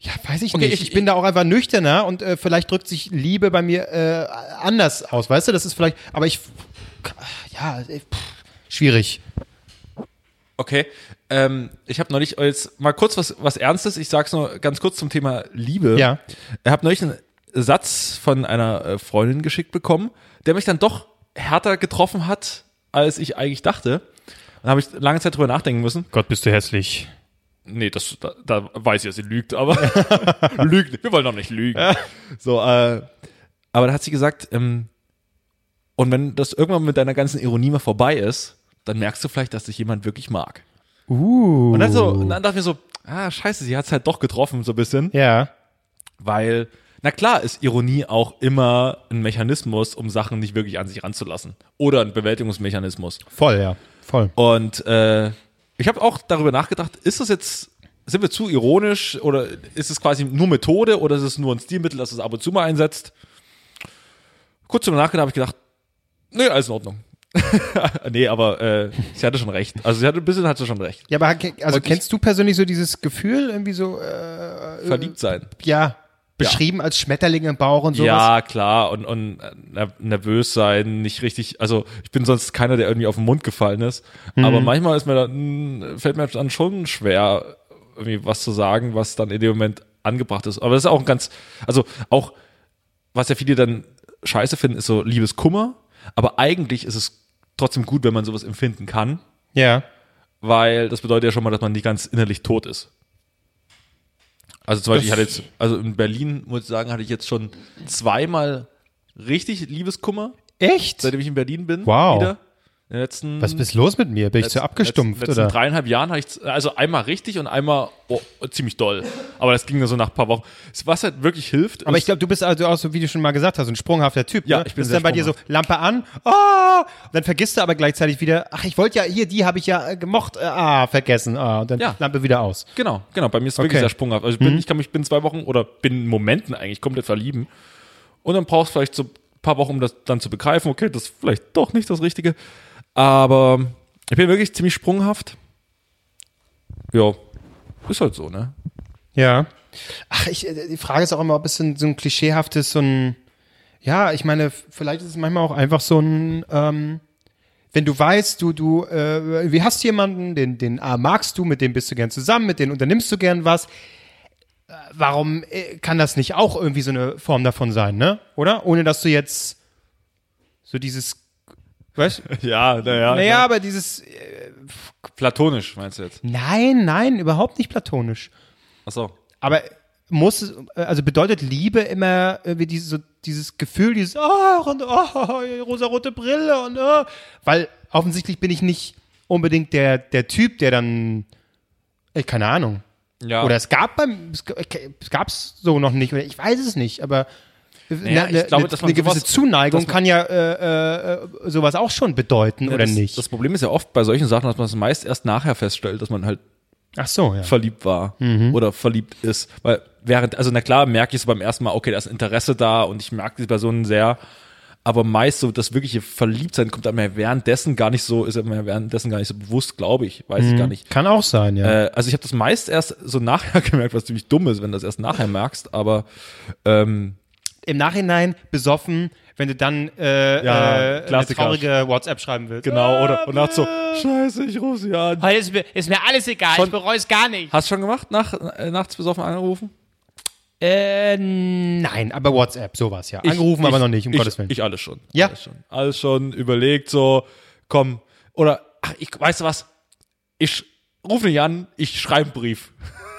ja, weiß ich Okay, nicht. ich- Ich, bin da auch einfach nüchterner und äh, vielleicht drückt sich Liebe bei mir äh, anders aus, weißt du? Das ist vielleicht, aber ich, ja, pff, schwierig. Okay. Ähm, ich habe neulich jetzt mal kurz was, was Ernstes. Ich sag's nur ganz kurz zum Thema Liebe. Ja. Ich habe neulich einen Satz von einer äh, Freundin geschickt bekommen, der mich dann doch härter getroffen hat, als ich eigentlich dachte. Dann habe ich lange Zeit drüber nachdenken müssen. Gott, bist du hässlich. Nee, das, da, da weiß ich, dass sie lügt, aber lügt. Wir wollen doch nicht lügen. So, äh, aber da hat sie gesagt, ähm, und wenn das irgendwann mit deiner ganzen Ironie mal vorbei ist, dann merkst du vielleicht, dass dich jemand wirklich mag. Uh. Und dann so, und dann dachte ich mir so, ah, scheiße, sie hat's halt doch getroffen, so ein bisschen. Ja. Weil, na klar, ist Ironie auch immer ein Mechanismus, um Sachen nicht wirklich an sich ranzulassen. Oder ein Bewältigungsmechanismus. Voll, ja. Voll. Und äh, ich habe auch darüber nachgedacht, ist das jetzt, sind wir zu ironisch oder ist es quasi nur Methode oder ist es nur ein Stilmittel, das es ab und zu mal einsetzt? Kurz drüber nachgedacht habe ich gedacht, nee, alles in Ordnung. nee, aber äh, sie hatte schon recht. Also sie hatte ein bisschen hatte schon recht. Ja, aber also Und ich- kennst du persönlich so dieses Gefühl, irgendwie so, äh, Verliebt sein. ja, beschrieben als Schmetterling im Bauch und sowas? Ja, klar. Und, und ner- nervös sein, nicht richtig. Also ich bin sonst keiner, der irgendwie auf den Mund gefallen ist. Aber manchmal ist mir dann, fällt mir dann schon schwer, irgendwie was zu sagen, was dann in dem Moment angebracht ist. Aber das ist auch ein ganz, also auch, was ja viele dann scheiße finden, ist so Liebeskummer. Aber eigentlich ist es trotzdem gut, wenn man sowas empfinden kann, Ja. weil das bedeutet ja schon mal, dass man nicht ganz innerlich tot ist. Also zum Beispiel, ich hatte jetzt, also in Berlin, muss ich sagen, hatte ich jetzt schon zweimal richtig Liebeskummer, Echt? seitdem ich in Berlin bin. Wow. Wieder. In den letzten, Was ist los mit mir? Bin ich letzten- so abgestumpft, letzten, letzten oder? dreieinhalb Jahren hatte ich, also einmal richtig und einmal oh, ziemlich doll. Aber das ging nur so nach ein paar Wochen. Was halt wirklich hilft, Aber ist- ich glaube, du bist also auch so, wie du schon mal gesagt hast, ein sprunghafter Typ. Ja, ne? ich bin Ist sehr dann bei dir so Lampe an, ah, dann vergisst du aber gleichzeitig wieder, ach, ich wollte ja hier, die habe ich ja äh, gemocht, äh, ah, vergessen, ah, und dann Ja. Lampe wieder aus. Genau, genau. Bei mir ist es wirklich Okay. Mhm. sehr sprunghaft. Also ich bin, ich kann mich bin zwei Wochen oder bin in Momenten eigentlich komplett verlieben. Und dann brauchst du vielleicht so ein paar Wochen, um das dann zu begreifen, okay, das ist vielleicht doch nicht das Richtige. Aber ich bin wirklich ziemlich sprunghaft. Ja, ist halt so, ne? Ja. Ach, ich, äh, die Frage ist auch immer, ob es so ein, so ein klischeehaftes, so ein, ja, ich meine, vielleicht ist es manchmal auch einfach so ein, ähm, wenn du weißt, du, du, äh, wie hast jemanden, den, den ah, magst du, mit dem bist du gern zusammen, mit dem unternimmst du gern was, äh, warum äh, kann das nicht auch irgendwie so eine Form davon sein, ne? Oder? Ohne dass du jetzt so dieses, weißt Ja, naja. Naja, aber dieses, Platonisch meinst du jetzt? nein, nein, überhaupt nicht platonisch. Achso. Aber muss, es- also bedeutet Liebe immer irgendwie dieses, so dieses Gefühl, dieses, oh, und oh, rosarote Brille und oh, weil offensichtlich bin ich nicht unbedingt der, der Typ, der dann, ey, keine Ahnung. Ja. Oder es gab beim, es g- es so noch nicht, oder ich weiß es nicht, aber Naja, ich glaube, man eine gewisse sowas- Zuneigung kann ja äh, äh, sowas auch schon bedeuten, oder das, nicht? Das Problem ist ja oft bei solchen Sachen, dass man es meist erst nachher feststellt, dass man halt Ach so, ja. verliebt war Mhm. oder verliebt ist. Weil während, also na klar, merke ich so beim ersten Mal, okay, da ist Interesse da und ich mag diese Person sehr. Aber meist so das wirkliche Verliebtsein kommt einem ja währenddessen gar nicht so, ist einem ja währenddessen gar nicht so bewusst, glaube ich. Weiß ich gar nicht. Kann auch sein, ja. Äh, also ich habe das meist erst so nachher gemerkt, was ziemlich dumm ist, wenn du das erst nachher merkst. Aber ähm, Im Nachhinein besoffen, wenn du dann äh, Ja, äh, eine traurige WhatsApp schreiben willst. genau, oder und nachts so, scheiße, ich rufe sie an. Heute ist mir, ist mir alles egal, Schon- ich bereue es gar nicht. Hast du schon gemacht, nach, äh, nachts besoffen angerufen? Äh, nein, aber WhatsApp, sowas, ja. Angerufen, aber noch nicht, um ich, Gottes Willen. Ich alles schon. Ja. Alles schon. Alles schon überlegt, so, komm. Oder, ach, ich, weißt du was? Ich rufe nicht an, ich schreibe einen Brief.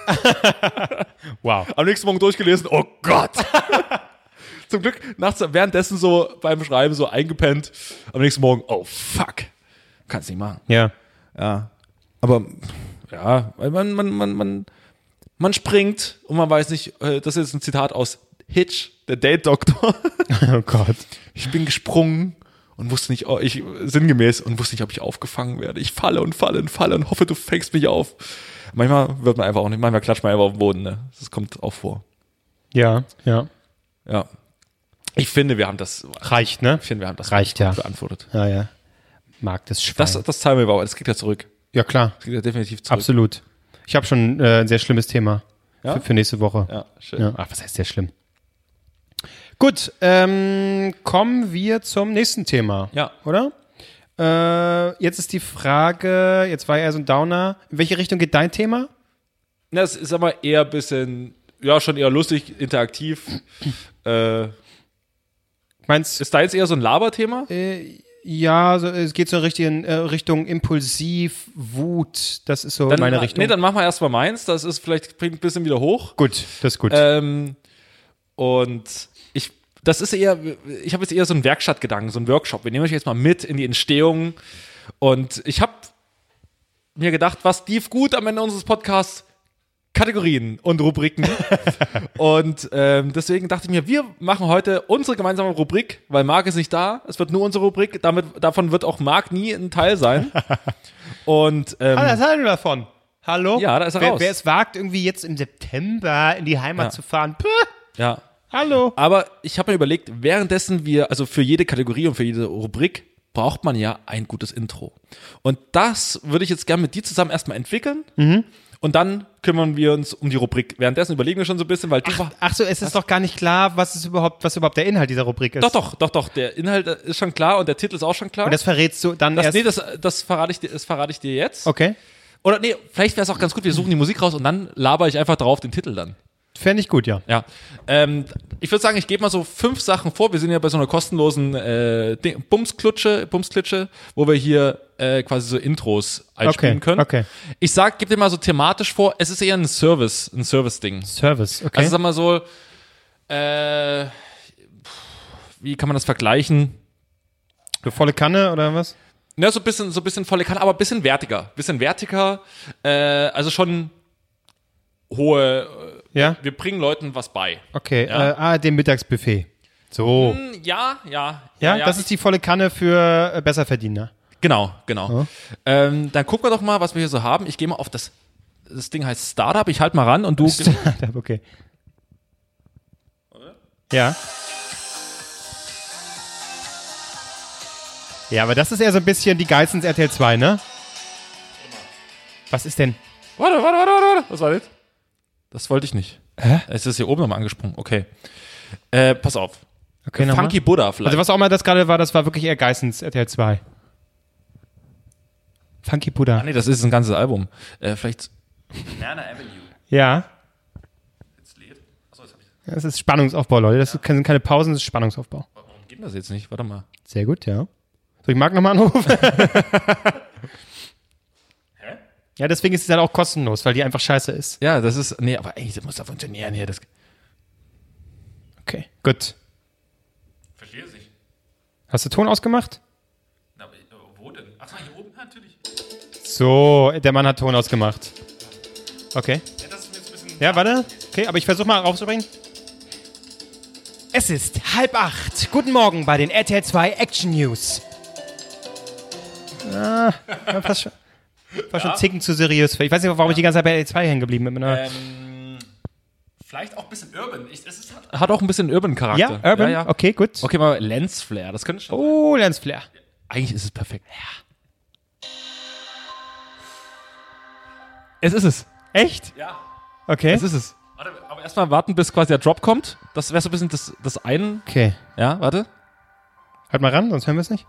wow. Am nächsten Morgen durchgelesen, oh Gott. Zum Glück nachts währenddessen so beim Schreiben so eingepennt. Am nächsten Morgen, oh fuck. Kannst nicht machen. Ja. Ja. Aber, ja, weil man, man, man, man, man springt und man weiß nicht, äh, das ist ein Zitat aus Hitch, der Date-Doktor. Oh Gott. Ich bin gesprungen und wusste nicht, oh, ich, sinngemäß, und wusste nicht, ob ich aufgefangen werde. Ich falle und falle und falle und hoffe, du fängst mich auf. Manchmal wird man einfach auch nicht, manchmal klatscht man einfach auf den Boden, ne? Das kommt auch vor. Ja, ja. Ja. Ich finde, wir haben das, Reicht, ne? ich finde, wir haben das Reicht, ja. beantwortet. Ja, ja. Mag das Schwein. Das, das zahlen wir aber, das kriegt er zurück. ja, klar. Das kriegt er definitiv zurück. Absolut. Ich habe schon äh, ein sehr schlimmes Thema Ja? für, für nächste Woche. Ja, schön. Ja. Ach, was heißt sehr schlimm? Gut, ähm, kommen wir zum nächsten Thema. Ja. Oder? Äh, jetzt ist die Frage, jetzt war ja so ein Downer. In welche Richtung geht dein Thema? Na, es ist aber eher ein bisschen, ja, schon eher lustig, interaktiv. äh, Meinst ist da jetzt eher so ein Laberthema? ja, so, es geht so richtig in äh, Richtung impulsiv, Wut. Das ist so Dann, meine Richtung. Nee, dann machen wir erstmal meins. Das ist vielleicht bringt ein bisschen wieder hoch. gut, das ist gut. Ähm, und ich, das ist eher, ich habe jetzt eher so einen Werkstattgedanken, so einen Workshop. Wir nehmen euch jetzt mal mit in die Entstehung. Und ich habe mir gedacht, was lief gut am Ende unseres Podcasts? Kategorien und Rubriken. und ähm, deswegen dachte ich mir, wir machen heute unsere gemeinsame Rubrik, weil Marc ist nicht da. Es wird nur unsere Rubrik. Damit, davon wird auch Marc nie ein Teil sein. Und ähm, ah, das halten wir davon. Hallo? Ja, da ist er wer, raus. wer es wagt, irgendwie jetzt im September in die Heimat Ja. zu fahren. Puh, ja, hallo. Aber ich habe mir überlegt, währenddessen wir, also für jede Kategorie und für jede Rubrik, braucht man ja ein gutes Intro. Und das würde ich jetzt gerne mit dir zusammen erstmal entwickeln. Und dann kümmern wir uns um die Rubrik. Währenddessen überlegen wir schon so ein bisschen, weil du war. Ach so, es ist doch gar nicht klar, was ist überhaupt, was überhaupt der Inhalt dieser Rubrik ist. Doch, doch, doch, doch. Der Inhalt ist schon klar und der Titel ist auch schon klar. Und das verrätst du dann das, erst. nee, das, das, verrate ich dir, das verrate ich dir jetzt. okay. Oder nee, vielleicht wäre es auch ganz gut, wir suchen die Musik raus und dann laber ich einfach drauf den Titel dann. Fände ich gut, ja. Ja, ähm, ich würde sagen, ich gebe mal so fünf Sachen vor. Wir sind ja bei so einer kostenlosen äh, Bumsklutsche, Bumsklitsche, wo wir hier äh, quasi so Intros einspielen Okay, können. okay. Ich sag, gib dir mal so thematisch vor. Es ist eher ein Service, ein Service-Ding. Service, okay. Also sag mal so, äh, wie kann man das vergleichen? Eine volle Kanne oder was? Ja, so ein bisschen, so ein bisschen volle Kanne, aber ein bisschen wertiger. Bisschen wertiger, äh, also schon hohe, Ja? äh, wir bringen Leuten was bei. Okay, Ja. äh, ah, dem Mittagsbuffet. So. Hm, Ja, ja. ja, das ist die volle Kanne für äh, Besserverdiener. Genau, genau. Ähm, dann gucken wir doch mal, was wir hier so haben. Ich gehe mal auf das. Das Ding heißt Startup. Ich halte mal ran und du. okay. Ja. Ja, aber das ist eher so ein bisschen die Geissens RTL 2, ne? Was ist denn? Warte, warte, warte, warte, warte. Was war das? Das wollte ich nicht. Hä? Es ist hier oben nochmal angesprungen. Okay. Äh, pass auf. Okay. Funky Buddha vielleicht. Also was auch immer das gerade war, das war wirklich eher Geissens RTL 2. Funky Buddha. ah, nee, das ist ein ganzes Album. Äh, vielleicht. Ja. Das ist Spannungsaufbau, Leute. Das sind keine Pausen, das ist Spannungsaufbau. Warum geht das jetzt nicht? Warte mal. Sehr gut, ja. Soll ich Marc nochmal anrufen? Ja, deswegen ist es halt auch kostenlos, weil die einfach scheiße ist. Ja, das ist. Nee, aber ey, das muss da funktionieren hier. Das Okay, gut. verstehe ich nicht. Hast du Ton ausgemacht? So, der Mann hat Ton ausgemacht. Okay. Ja, warte. Okay, aber ich versuche mal raufzubringen. Es ist halb acht. Guten Morgen bei den RTL 2 Action News. Ja, fast schon, war schon ein Zicken zu seriös. für- Ich weiß nicht, warum ich die ganze Zeit bei RTL 2 hängen geblieben bin. Ähm, vielleicht auch ein bisschen urban. Ich, es ist, hat, hat auch ein bisschen urban Charakter. ja, Urban? Ja, ja. Okay, gut. Okay, mal Lensflare. Das könnte schon. Oh, Lensflare. Eigentlich ist es perfekt. Es ist es. Echt? Ja. Okay. Es ist es. Warte, aber erstmal warten, bis quasi der Drop kommt. Das wäre so ein bisschen das, das ein. Okay. Ja, warte. Halt mal ran, sonst hören wir es nicht.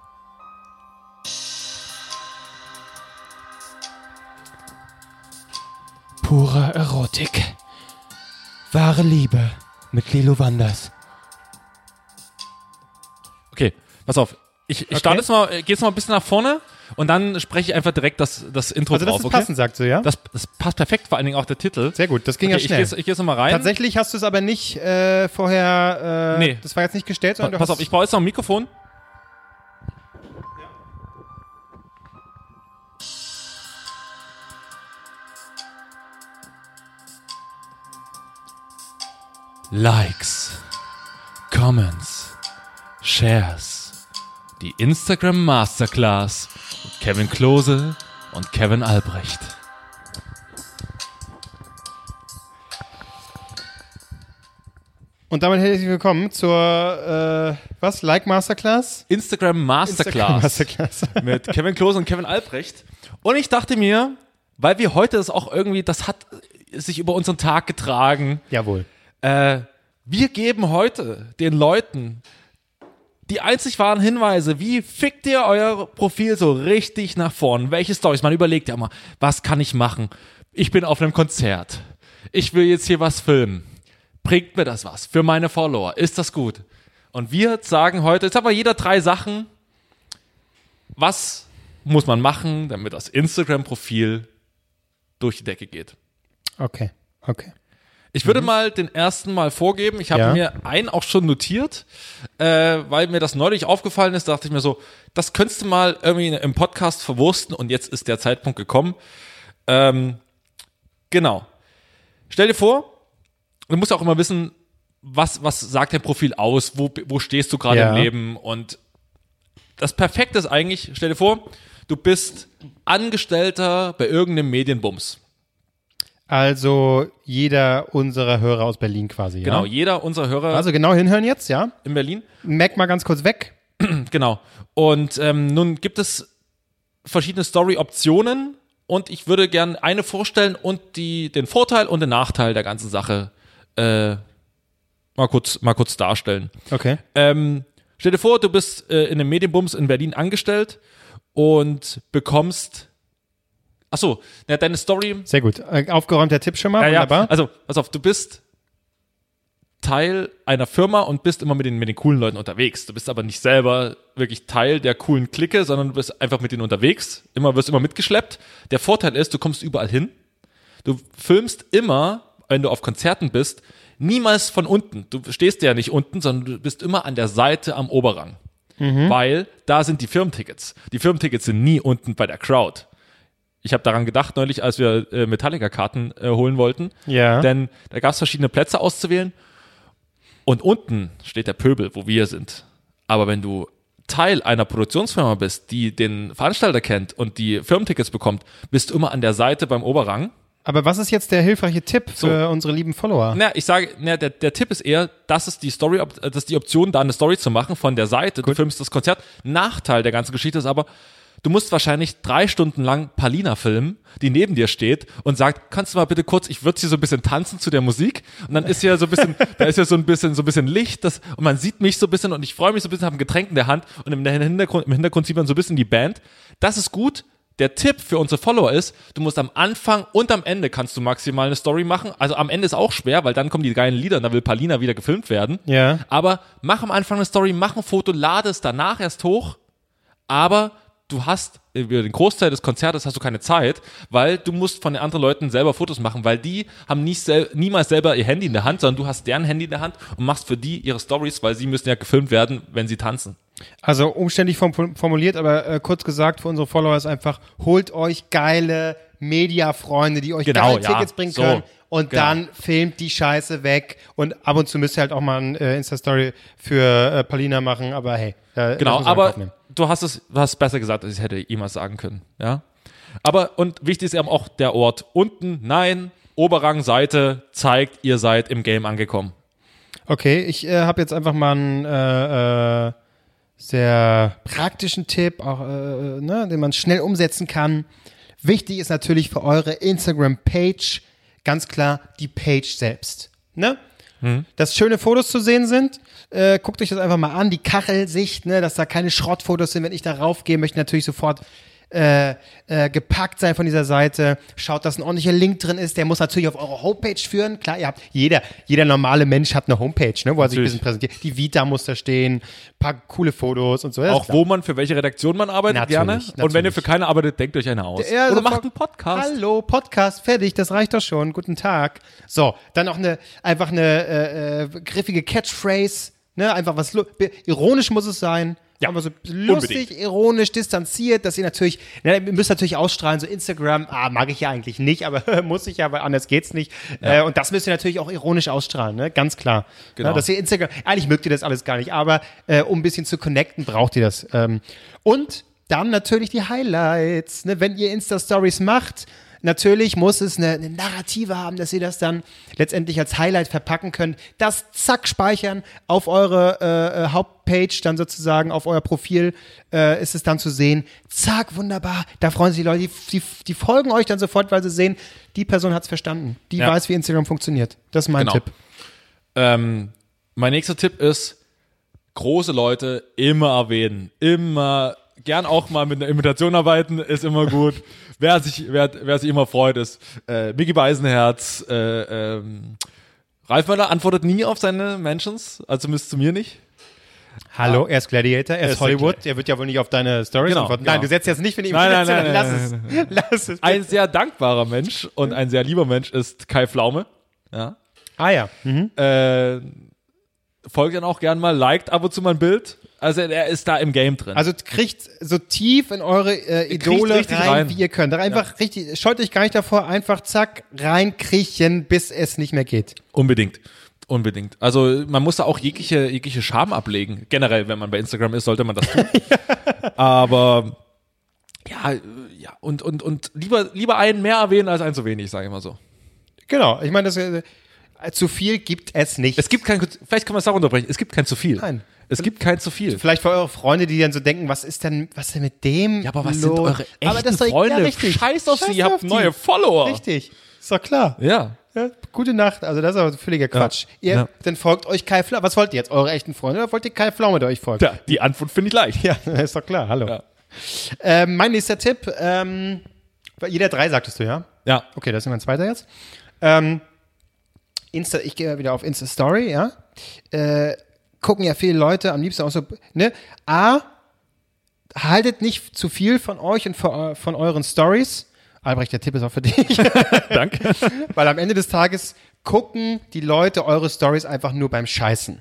Pure Erotik. Wahre Liebe mit Lilo Wanders. Okay, pass auf. Ich, ich starte jetzt mal, äh, geh jetzt mal ein bisschen nach vorne und dann spreche ich einfach direkt das, das Intro Also das drauf, ist okay? passend, sagt sie, ja? Das, das passt perfekt, vor allen Dingen auch der Titel. Sehr gut, das ging okay, ja schnell. Ich gehe jetzt, ich geh jetzt nochmal rein. Tatsächlich hast du es aber nicht äh, vorher, äh, Nee. das war jetzt nicht gestellt, sondern du Pass auf, ich brauche jetzt noch ein Mikrofon. Likes, Comments, Shares. Die Instagram Masterclass mit Kevin Klose und Kevin Albrecht. Und damit herzlich willkommen zur, äh, was, Like Masterclass? Instagram Masterclass. Masterclass. mit Kevin Klose und Kevin Albrecht. Und ich dachte mir, weil wir heute das auch irgendwie, das hat sich über unseren Tag getragen. Jawohl. Äh, wir geben heute den Leuten die einzig wahren Hinweise, wie fickt ihr euer Profil so richtig nach vorn? Welche Stories? Man überlegt ja immer, was kann ich machen? Ich bin auf einem Konzert. Ich will jetzt hier was filmen. Bringt mir das was? Für meine Follower. Ist das gut? Und wir sagen heute, jetzt haben wir jeder drei Sachen. Was muss man machen, damit das Instagram-Profil durch die Decke geht? Okay, okay. Ich würde mal den ersten mal vorgeben. Ich habe Ja. mir einen auch schon notiert, äh, weil mir das neulich aufgefallen ist. dachte ich mir so, das könntest du mal irgendwie im Podcast verwursten und jetzt ist der Zeitpunkt gekommen. Ähm, genau. Stell dir vor, du musst auch immer wissen, was, was sagt dein Profil aus, wo, wo stehst du gerade Ja. im Leben und das Perfekte ist eigentlich, stell dir vor, du bist Angestellter bei irgendeinem Medienbums. Also jeder unserer Hörer aus Berlin quasi, ja? Genau, jeder unserer Hörer Also genau hinhören jetzt, ja? in Berlin Mac mal ganz kurz weg. Genau. Und ähm, nun gibt es verschiedene Story-Optionen und ich würde gern eine vorstellen und die, den Vorteil und den Nachteil der ganzen Sache äh, mal, kurz, mal kurz darstellen. Okay. Ähm, stell dir vor, du bist äh, in einem Medienbums in Berlin angestellt und bekommst. Achso, ja, deine Story Sehr gut. Äh, aufgeräumter Tipp schon mal, ja, ja, wunderbar. also, pass auf, du bist Teil einer Firma und bist immer mit den, mit den coolen Leuten unterwegs. Du bist aber nicht selber wirklich Teil der coolen Clique, sondern du bist einfach mit denen unterwegs. Immer, wirst immer mitgeschleppt. Der Vorteil ist, du kommst überall hin. Du filmst immer, wenn du auf Konzerten bist, niemals von unten. Du stehst ja nicht unten, sondern du bist immer an der Seite am Oberrang. Weil da sind die Firmentickets. Die Firmentickets sind nie unten bei der Crowd. Ich habe daran gedacht neulich, als wir äh, Metallica-Karten äh, holen wollten. Ja. Denn da gab es verschiedene Plätze auszuwählen. Und unten steht der Pöbel, wo wir sind. Aber wenn du Teil einer Produktionsfirma bist, die den Veranstalter kennt und die Firmentickets bekommt, bist du immer an der Seite beim Oberrang. Aber was ist jetzt der hilfreiche Tipp für unsere lieben Follower? Na, ich sage, na, der, der Tipp ist eher, das ist die Story, das ist die Option, da eine Story zu machen von der Seite. Du filmst das Konzert. Nachteil der ganzen Geschichte ist aber, du musst wahrscheinlich drei Stunden lang Palina filmen, die neben dir steht und sagt, kannst du mal bitte kurz, ich würde hier so ein bisschen tanzen zu der Musik und dann ist ja so ein bisschen, da ist ja so ein bisschen, so ein bisschen Licht, das, und man sieht mich so ein bisschen und ich freue mich so ein bisschen, habe ein Getränk in der Hand und im Hintergrund, im Hintergrund sieht man so ein bisschen die Band. Das ist gut. Der Tipp für unsere Follower ist, du musst am Anfang und am Ende kannst du maximal eine Story machen. Also am Ende ist auch schwer, weil dann kommen die geilen Lieder und da will Palina wieder gefilmt werden. Ja. Aber mach am Anfang eine Story, mach ein Foto, lade es danach erst hoch. Aber du hast über den Großteil des Konzertes hast du keine Zeit, weil du musst von den anderen Leuten selber Fotos machen, weil die haben nie sel niemals selber ihr Handy in der Hand, sondern du hast deren Handy in der Hand und machst für die ihre Stories, weil sie müssen ja gefilmt werden, wenn sie tanzen. Also umständlich form- formuliert, aber äh, kurz gesagt für unsere Follower ist einfach, holt euch geile Media-Freunde, die euch Genau, geile ja. Tickets bringen So, können und genau. dann filmt die Scheiße weg und ab und zu müsst ihr halt auch mal ein äh, Insta-Story für äh, Palina machen, aber hey. Äh, Genau, aber. Du hast es, du hast besser gesagt, als ich hätte jemals sagen können, ja. Aber und wichtig ist eben auch der Ort unten, nein, Oberrang Seite zeigt, ihr seid im Game angekommen. Okay, ich äh, habe jetzt einfach mal einen äh, äh, sehr praktischen Tipp, auch, äh, ne, den man schnell umsetzen kann. Wichtig ist natürlich für eure Instagram-Page ganz klar die Page selbst. Ne? Dass schöne Fotos zu sehen sind. Äh, guckt euch das einfach mal an, die Kachelsicht, ne, dass da keine Schrottfotos sind. Wenn ich da raufgehe, möchte ich natürlich sofort äh, äh, gepackt sein von dieser Seite. Schaut, dass ein ordentlicher Link drin ist. Der muss natürlich auf eure Homepage führen. Klar, ihr habt jeder, jeder normale Mensch hat eine Homepage, ne, wo er sich ein Natürlich. bisschen präsentiert. Die Vita muss da stehen, paar coole Fotos und so. Auch wo man für welche Redaktion man arbeitet, Natürlich, gerne. Und wenn ihr natürlich. für keine arbeitet, denkt euch eine aus. Ja, Oder macht einen Podcast. Hallo, Podcast, fertig, das reicht doch schon. Guten Tag. So, dann noch eine, einfach eine äh, äh, griffige Catchphrase, ne, einfach was, ironisch muss es sein. Ja, aber so lustig, unbedingt. ironisch, distanziert, dass ihr natürlich, ne, ihr müsst natürlich ausstrahlen, so Instagram, ah, mag ich ja eigentlich nicht, aber muss ich ja, weil anders geht's nicht. Äh, und das müsst ihr natürlich auch ironisch ausstrahlen, ne, ganz klar. Genau. Ja, dass ihr Instagram, eigentlich mögt ihr das alles gar nicht, aber äh, um ein bisschen zu connecten, braucht ihr das. Ähm, und dann natürlich die Highlights, ne, wenn ihr Insta-Stories macht, Natürlich muss es eine, eine Narrative haben, dass ihr das dann letztendlich als Highlight verpacken könnt. Das zack speichern auf eure äh, äh, Hauptpage, dann sozusagen auf euer Profil äh, ist es dann zu sehen. Zack, wunderbar. Da freuen sich die Leute, die, die, die folgen euch dann sofort, weil sie sehen, die Person hat es verstanden. Die Ja. weiß, wie Instagram funktioniert. Das ist mein Genau. Tipp. Ähm, mein nächster Tipp ist, große Leute immer erwähnen. Immer, gern auch mal mit einer Imitation arbeiten, ist immer gut. wer, sich, wer, wer sich immer freut, ist äh, Mickey Beisenherz. Äh, ähm, Ralf Möller antwortet nie auf seine Mentions, also zumindest zu mir nicht. Hallo, er ist Gladiator, er Er ist Hollywood, der wird ja wohl nicht auf deine Stories Genau, antworten. genau. Nein, du setzt jetzt nicht mit ihm Nein, nein, Lass nein, es. nein, Lass es. Ein sehr dankbarer Mensch und ein sehr lieber Mensch ist Kai Pflaume. Ja. Ah ja. Mhm. Äh, folgt dann auch gern mal, liked ab und zu mal ein Bild. Also er ist da im Game drin. Also kriegt so tief in eure äh, Idole rein, rein. wie ihr könnt. Einfach richtig, scheut euch gar nicht davor, einfach zack, reinkriechen, bis es nicht mehr geht. Unbedingt. Unbedingt. Also man muss da auch jegliche, jegliche Scham ablegen. Generell, wenn man bei Instagram ist, sollte man das tun. Aber ja, ja, und, und, und lieber, lieber einen mehr erwähnen als einen zu wenig, sage ich mal so. Genau, ich meine, das, äh, zu viel gibt es nicht. Es gibt kein, vielleicht kann man es auch unterbrechen, es gibt kein zu viel. Nein. Es gibt kein zu viel. Vielleicht für eure Freunde, die dann so denken, was ist denn, was ist denn mit dem? Ja, aber was los? sind eure echten Aber das ist doch- Freunde? Ja, richtig. Scheiß auf sie, ihr habt neue Follower. Richtig, ist doch klar. Ja. Ja, gute Nacht, also das ist aber völliger Quatsch. Ihr, Ja. Dann folgt euch Kai Pflaume. Was wollt ihr jetzt? Eure echten Freunde oder wollt ihr Kai Pflaume, der euch folgt? ja die Antwort finde ich leicht. Ja, ist doch klar, hallo. Ja. Ähm, mein nächster Tipp, ähm, jeder drei sagtest du, ja? Ja. Okay, das ist mein zweiter jetzt. Ähm, Insta, ich gehe wieder auf Insta Story, ja. Äh, gucken ja viele Leute, am liebsten auch so, ne? A, haltet nicht zu viel von euch und von, von euren Stories. Albrecht, der Tipp ist auch für dich. Danke. Weil am Ende des Tages gucken die Leute eure Stories einfach nur beim Scheißen.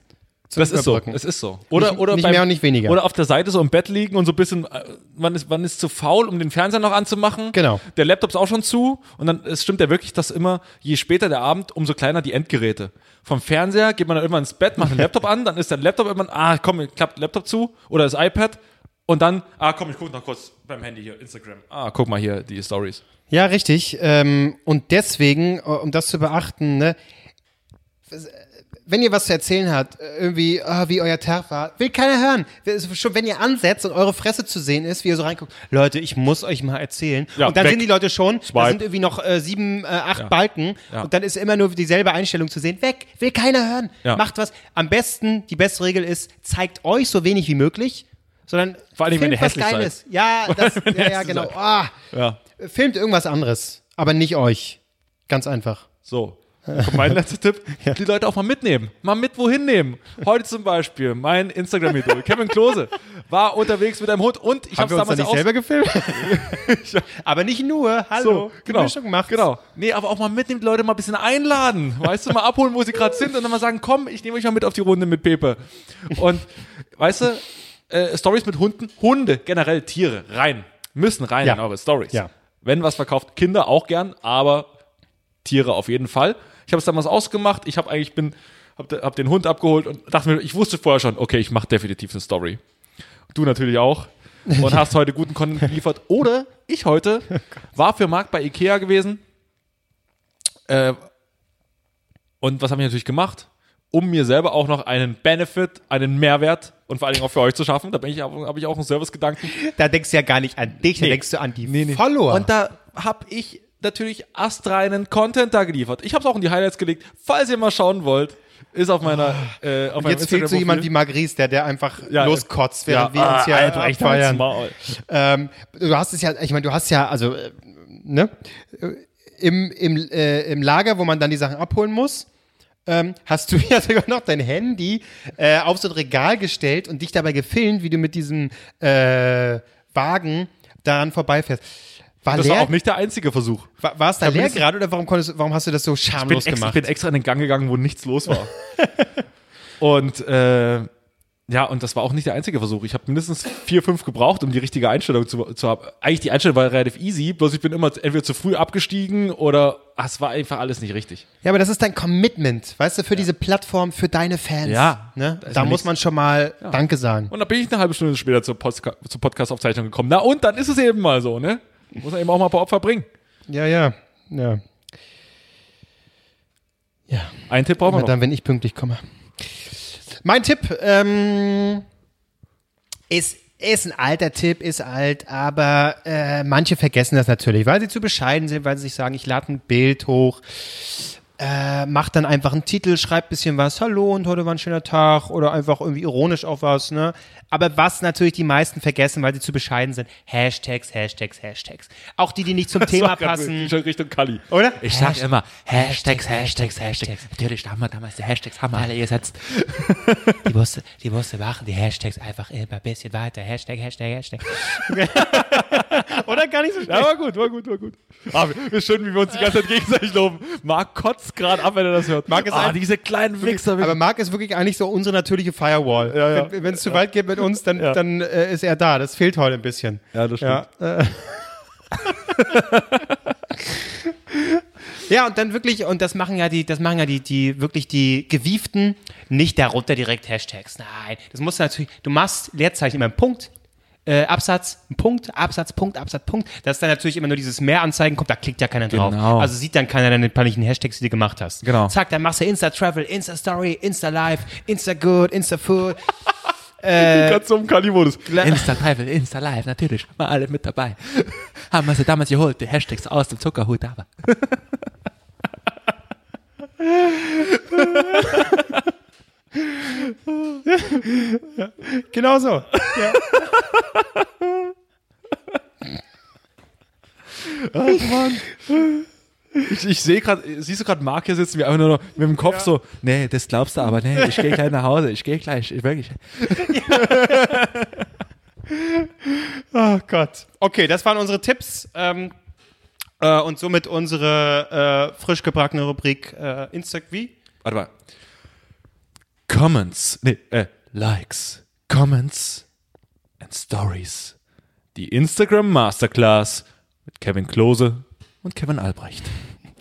Zum Das ist so. Es ist so. Oder, Nicht- oder nicht beim- mehr und nicht weniger. Oder auf der Seite so im Bett liegen und so ein bisschen, äh, man ist, man ist zu faul, um den Fernseher noch anzumachen. Genau. Der Laptop ist auch schon zu. Und dann, es stimmt ja wirklich, dass immer, je später der Abend, umso kleiner die Endgeräte. Vom Fernseher geht man dann irgendwann ins Bett, macht den Laptop an, dann ist der Laptop irgendwann, ah, komm, klappt Laptop zu. Oder das iPad. Und dann, ah, komm, ich guck noch kurz beim Handy hier, Instagram. Ah, guck mal hier, die Stories. Ja, richtig. Ähm, und deswegen, äh, um das zu beachten, ne, wenn ihr was zu erzählen habt, äh, irgendwie, ah, wie euer Tag war, will keiner hören. Schon wenn ihr ansetzt und eure Fresse zu sehen ist, wie ihr so reinguckt, Leute, ich muss euch mal erzählen. Ja, und dann weg. sind die Leute schon, da Swipe. sind irgendwie noch äh, sieben, äh, acht Balken Ja. und dann ist immer nur dieselbe Einstellung zu sehen. Weg, will keiner hören. Ja. Macht was. Am besten, die beste Regel ist, zeigt euch so wenig wie möglich, sondern Vor allem, wenn filmt ihr was hässlich seid. Geiles. Ja, das, Wenn ihr ja, ja, genau. Ja. filmt irgendwas anderes, aber nicht euch. Ganz einfach. So. Kommt mein letzter Tipp. Die Leute auch mal mitnehmen. Mal mit wohin nehmen. Heute zum Beispiel mein Instagram-Idol, Kevin Klose, war unterwegs mit einem Hund und ich habe wir uns da damals nicht ja auch selber gefilmt? aber nicht nur. Hallo. so, genau, Mischung macht's. genau. Nee, aber auch mal mitnehmen, die Leute mal ein bisschen einladen. Weißt du, mal abholen, wo sie gerade sind und dann mal sagen, komm, ich nehme euch mal mit auf die Runde mit Pepe. Und, weißt du, äh, Stories mit Hunden, Hunde, generell Tiere, rein. Müssen rein Ja. in eure Stories. Ja. Wenn was verkauft, Kinder auch gern, aber Tiere auf jeden Fall. Ich habe es damals ausgemacht. Ich habe eigentlich bin, habe hab den Hund abgeholt und dachte mir, ich wusste vorher schon, okay, ich mache definitiv eine Story. Du natürlich auch. Und hast heute guten Content geliefert. Oder ich heute war für Marc bei Ikea gewesen. Äh, und was habe ich natürlich gemacht? Um mir selber auch noch einen Benefit, einen Mehrwert und vor allen Dingen auch für euch zu schaffen. Da bin ich, habe ich auch einen Servicegedanken. Da denkst du ja gar nicht an dich, da Nee. denkst du an die Follower. Und da habe ich natürlich astreinen Content da geliefert. Ich habe es auch in die Highlights gelegt. Falls ihr mal schauen wollt, ist auf meiner äh, auf Und jetzt fehlt so jemand wie Maurice, der, der einfach Ja, loskotzt, während ja, wir uns ah, hier Alter, echt feiern. Ähm, du hast es ja, ich meine, du hast ja, also, äh, ne, im, im, äh, im Lager, wo man dann die Sachen abholen muss, ähm, hast du ja sogar noch dein Handy äh, auf so ein Regal gestellt und dich dabei gefilmt, wie du mit diesem äh, Wagen daran vorbeifährst. War, Das leer, war auch nicht der einzige Versuch. war, war es da Da leer ich- gerade oder warum, konntest, warum hast du das so Ich bin, schamlos extra, ich gemacht? bin extra in den Gang gegangen, wo nichts los war. und äh, ja, und das war auch nicht der einzige Versuch. Ich habe mindestens vier, fünf gebraucht, um die richtige Einstellung zu, zu haben. Eigentlich die Einstellung war relativ easy, bloß ich bin immer entweder zu früh abgestiegen oder ah, es war einfach alles nicht richtig. Ja, aber das ist dein Commitment, weißt du, für diese Plattform, für deine Fans. Ja. Ne? Da Da muss nichts- man schon mal Danke sagen. Und dann bin ich eine halbe Stunde später zur, Postka zur Podcast-Aufzeichnung gekommen. Na und, dann ist es eben mal so, ne? Muss man eben auch mal ein paar Opfer bringen. Ja, ja, ja. Einen Tipp brauchen wir noch. dann, wenn ich pünktlich komme. Mein Tipp ähm, ist, ist ein alter Tipp, ist alt, aber äh, manche vergessen das natürlich, weil sie zu bescheiden sind, weil sie sich sagen, ich lade ein Bild hoch. Äh, macht dann einfach einen Titel, schreibt bisschen was, hallo und heute war ein schöner Tag oder einfach irgendwie ironisch auf was, ne? Aber was natürlich die meisten vergessen, weil sie zu bescheiden sind, Hashtags, Hashtags, Hashtags. Auch die, die nicht zum Thema passen, Schon Richtung Kali. oder? Ich sag immer Hashtags, Hashtags, Hashtags. Natürlich, da haben wir damals die Hashtags, haben wir alle gesetzt. Die musste, die musste machen, die Hashtags einfach immer ein bisschen weiter. Hashtag, Hashtag, Hashtag. Oder gar nicht so schlecht. Ja, war gut, war gut, war gut. Ah, wir- ist schön, wie wir uns die ganze Zeit gegenseitig loben. Marc kotzt gerade ab, wenn er das hört. Marc ist ah, ein- diese kleinen Wichser. Aber Marc ist wirklich eigentlich so unsere natürliche Firewall. ja. Wenn wenn es zu weit geht mit uns, dann, Ja. dann äh, ist er da. Das fehlt heute ein bisschen. ja, das Ja, äh. ja, und dann wirklich, und das machen ja die, das machen ja die, die wirklich die Gewieften, nicht darunter direkt Hashtags. Nein, das musst du natürlich, du machst Leerzeichen immer einen Punkt, äh, Absatz, Punkt, Absatz, Punkt, Absatz, Punkt. Das ist dann natürlich immer nur dieses Mehranzeigen kommt, da klickt ja keiner drauf. Genau. Also sieht dann keiner deine peinlichen Hashtags, die du gemacht hast. Genau. Zack, dann machst du Insta-Travel, Insta-Story, Insta-Live, Insta-Good, Insta-Food. Ganz so im Kali-Modus. Insta Travel, Insta Live, natürlich. War alle mit dabei. Haben wir sie damals geholt, die Hashtags aus dem Zuckerhut, aber. Genau so. Ich, ich sehe gerade, siehst du gerade Marc hier sitzen, wie einfach nur noch mit dem Kopf so, nee, das glaubst du aber, nee, ich gehe gleich nach Hause, ich gehe gleich, ich, wirklich. Oh Gott. Okay, das waren unsere Tipps. Ähm, äh, und somit unsere äh, frisch gebackene Rubrik äh, Insta wie? Warte mal. Comments, nee, äh, Likes, Comments and Stories. Die Instagram Masterclass mit Kevin Klose und Kevin Albrecht.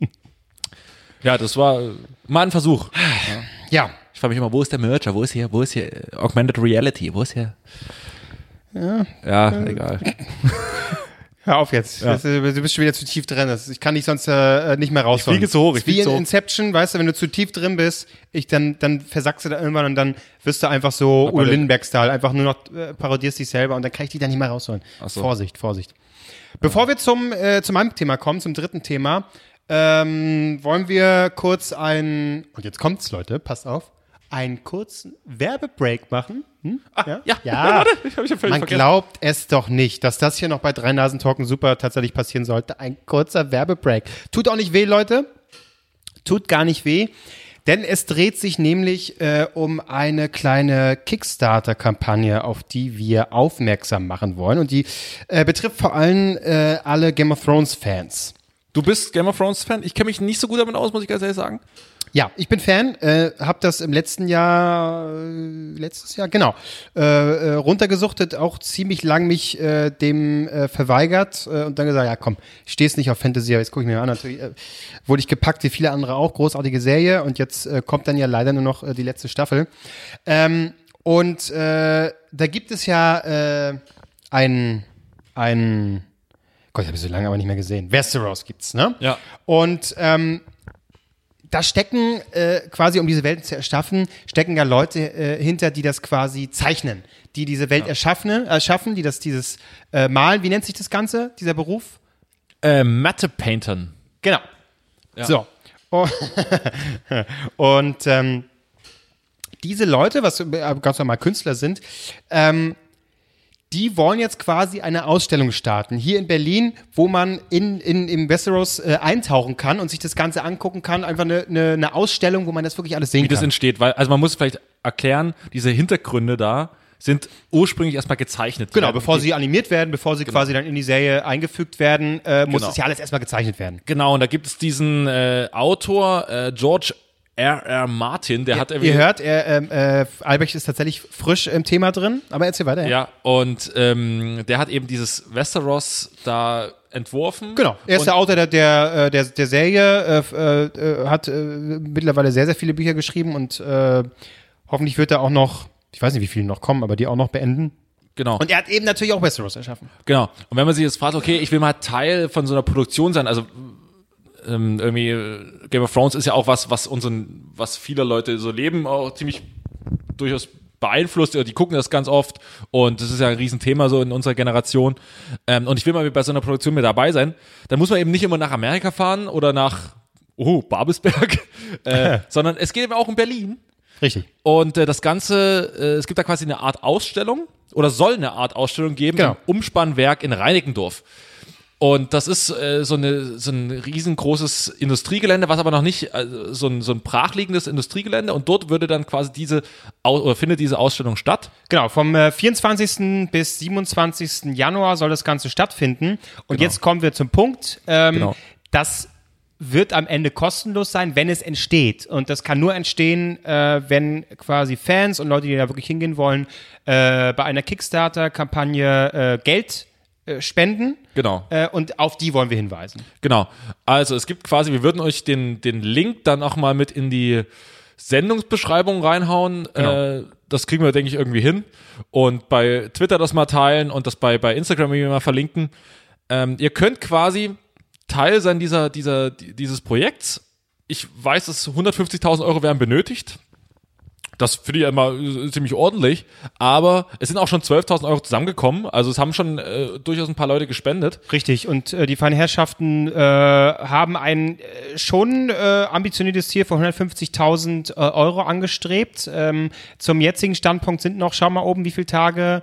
ja, das war äh, mal ein Versuch. Ja. Ich frage mich immer, wo ist der Merger? Wo ist hier, wo ist hier äh, Augmented Reality? Wo ist hier? Ja, egal. Hör auf jetzt. Das, äh, du bist schon wieder zu tief drin. Das, ich kann dich sonst äh, nicht mehr rausholen. fliege zu hoch, ich Das Wie in hoch. Inception, weißt du, wenn du zu tief drin bist, ich dann, dann versackst du da irgendwann und dann wirst du einfach so Udo Lindenberg-Style, einfach nur noch äh, parodierst dich selber und dann kann ich dich da nicht mehr rausholen. so. Vorsicht, Vorsicht. Bevor wir zum, äh, zu meinem Thema kommen, zum dritten Thema, ähm, wollen wir kurz ein, und jetzt kommt's, Leute, passt auf, einen kurzen Werbebreak machen. Hm? ja, ja. ja. Ja völlig Man vergessen. glaubt es doch nicht, dass das hier noch bei drei Nasen Talken super tatsächlich passieren sollte. Ein kurzer Werbebreak. Tut auch nicht weh, Leute. Tut gar nicht weh. Denn es dreht sich nämlich äh, um eine kleine Kickstarter-Kampagne, auf die wir aufmerksam machen wollen. Und die äh, betrifft vor allem äh, alle Game of Thrones-Fans. Du bist Game of Thrones Fan? Ich kenne mich nicht so gut damit aus, muss ich ganz ehrlich sagen. Ja, ich bin Fan, äh, habe das im letzten Jahr, äh, letztes Jahr, genau, äh, äh, runtergesuchtet, auch ziemlich lang mich äh, dem äh, verweigert äh, und dann gesagt, ja komm, ich steh's nicht auf Fantasy, aber jetzt gucke ich mir an, natürlich äh, wurde ich gepackt, wie viele andere auch, großartige Serie und jetzt äh, kommt dann ja leider nur noch äh, die letzte Staffel. Ähm, und äh, da gibt es ja äh, ein, ein, Gott, ich habe so lange aber nicht mehr gesehen, Westeros gibt's, ne? Ja. Und ähm, da stecken äh, quasi, um diese Welt zu erschaffen, stecken ja Leute äh, hinter, die das quasi zeichnen, die diese Welt erschaffen, erschaffen, die das dieses äh, malen. Wie nennt sich das Ganze, dieser Beruf? Äh, Matte Paintern. Genau. So. Oh. Und ähm, diese Leute, was äh, ganz normal Künstler sind, ähm, die wollen jetzt quasi eine Ausstellung starten hier in Berlin, wo man in, in im Westeros äh, eintauchen kann und sich das Ganze angucken kann. Einfach eine, eine, eine Ausstellung, wo man das wirklich alles sehen Wie das kann. entsteht, weil, also man muss vielleicht erklären, diese Hintergründe da sind ursprünglich erstmal gezeichnet. Genau, Die- bevor sie animiert werden, bevor sie quasi dann in die Serie eingefügt werden, äh, muss Genau. das ja alles erstmal gezeichnet werden. Genau, und da gibt es diesen äh, Autor, äh, George R. R. Martin, der hat irgendwie. Ihr hört, er, ähm, äh, Albrecht ist tatsächlich frisch im Thema drin, aber erzähl weiter. Ja, und ähm, der hat eben dieses Westeros da entworfen. Genau, er ist der Autor der, der, äh, der, der Serie, äh, äh, äh, hat äh, mittlerweile sehr, sehr viele Bücher geschrieben und äh, hoffentlich wird er auch noch, ich weiß nicht, wie viele noch kommen, aber die auch noch beenden. Genau. Und er hat eben natürlich auch Westeros erschaffen. Genau. Und wenn man sich jetzt fragt, okay, ich will mal Teil von so einer Produktion sein, also ähm, irgendwie äh, Game of Thrones ist ja auch was, was unseren, was viele Leute so leben, auch ziemlich durchaus beeinflusst, oder die gucken das ganz oft und das ist ja ein Riesenthema so in unserer Generation. Ähm, und ich will mal bei so einer Produktion mit dabei sein, dann muss man eben nicht immer nach Amerika fahren oder nach oh, Babelsberg, äh, sondern es geht eben auch um Berlin. Richtig. Und äh, das Ganze, äh, es gibt da quasi eine Art Ausstellung oder soll eine Art Ausstellung geben Genau. im Umspannwerk in Reinickendorf. Und das ist äh, so, eine, so ein riesengroßes Industriegelände, was aber noch nicht, also so, ein, so ein brachliegendes Industriegelände. Und dort würde dann quasi diese, oder findet diese Ausstellung statt. Genau, vom äh, 24. bis 27. Januar soll das Ganze stattfinden. Und jetzt kommen wir zum Punkt. Ähm, Genau. Das wird am Ende kostenlos sein, wenn es entsteht. Und das kann nur entstehen, äh, wenn quasi Fans und Leute, die da wirklich hingehen wollen, äh, bei einer Kickstarter-Kampagne äh, Geld spenden. Genau. Äh, und auf die wollen wir hinweisen. Genau. Also es gibt quasi, wir würden euch den, den Link dann auch mal mit in die Sendungsbeschreibung reinhauen. Äh, das kriegen wir, denke ich, irgendwie hin. Und bei Twitter das mal teilen und das bei, bei Instagram irgendwie mal verlinken. Ähm, ihr könnt quasi Teil sein dieser, dieser, dieses Projekts. Ich weiß, dass 150.000 Euro werden benötigt. Das finde ich immer äh, ziemlich ordentlich. Aber es sind auch schon 12.000 Euro zusammengekommen. Also es haben schon äh, durchaus ein paar Leute gespendet. Richtig, und äh, die feinen Herrschaften äh, haben ein äh, schon äh, ambitioniertes Ziel von 150.000 äh, Euro angestrebt. Ähm, zum jetzigen Standpunkt sind noch, schau mal oben, wie viele Tage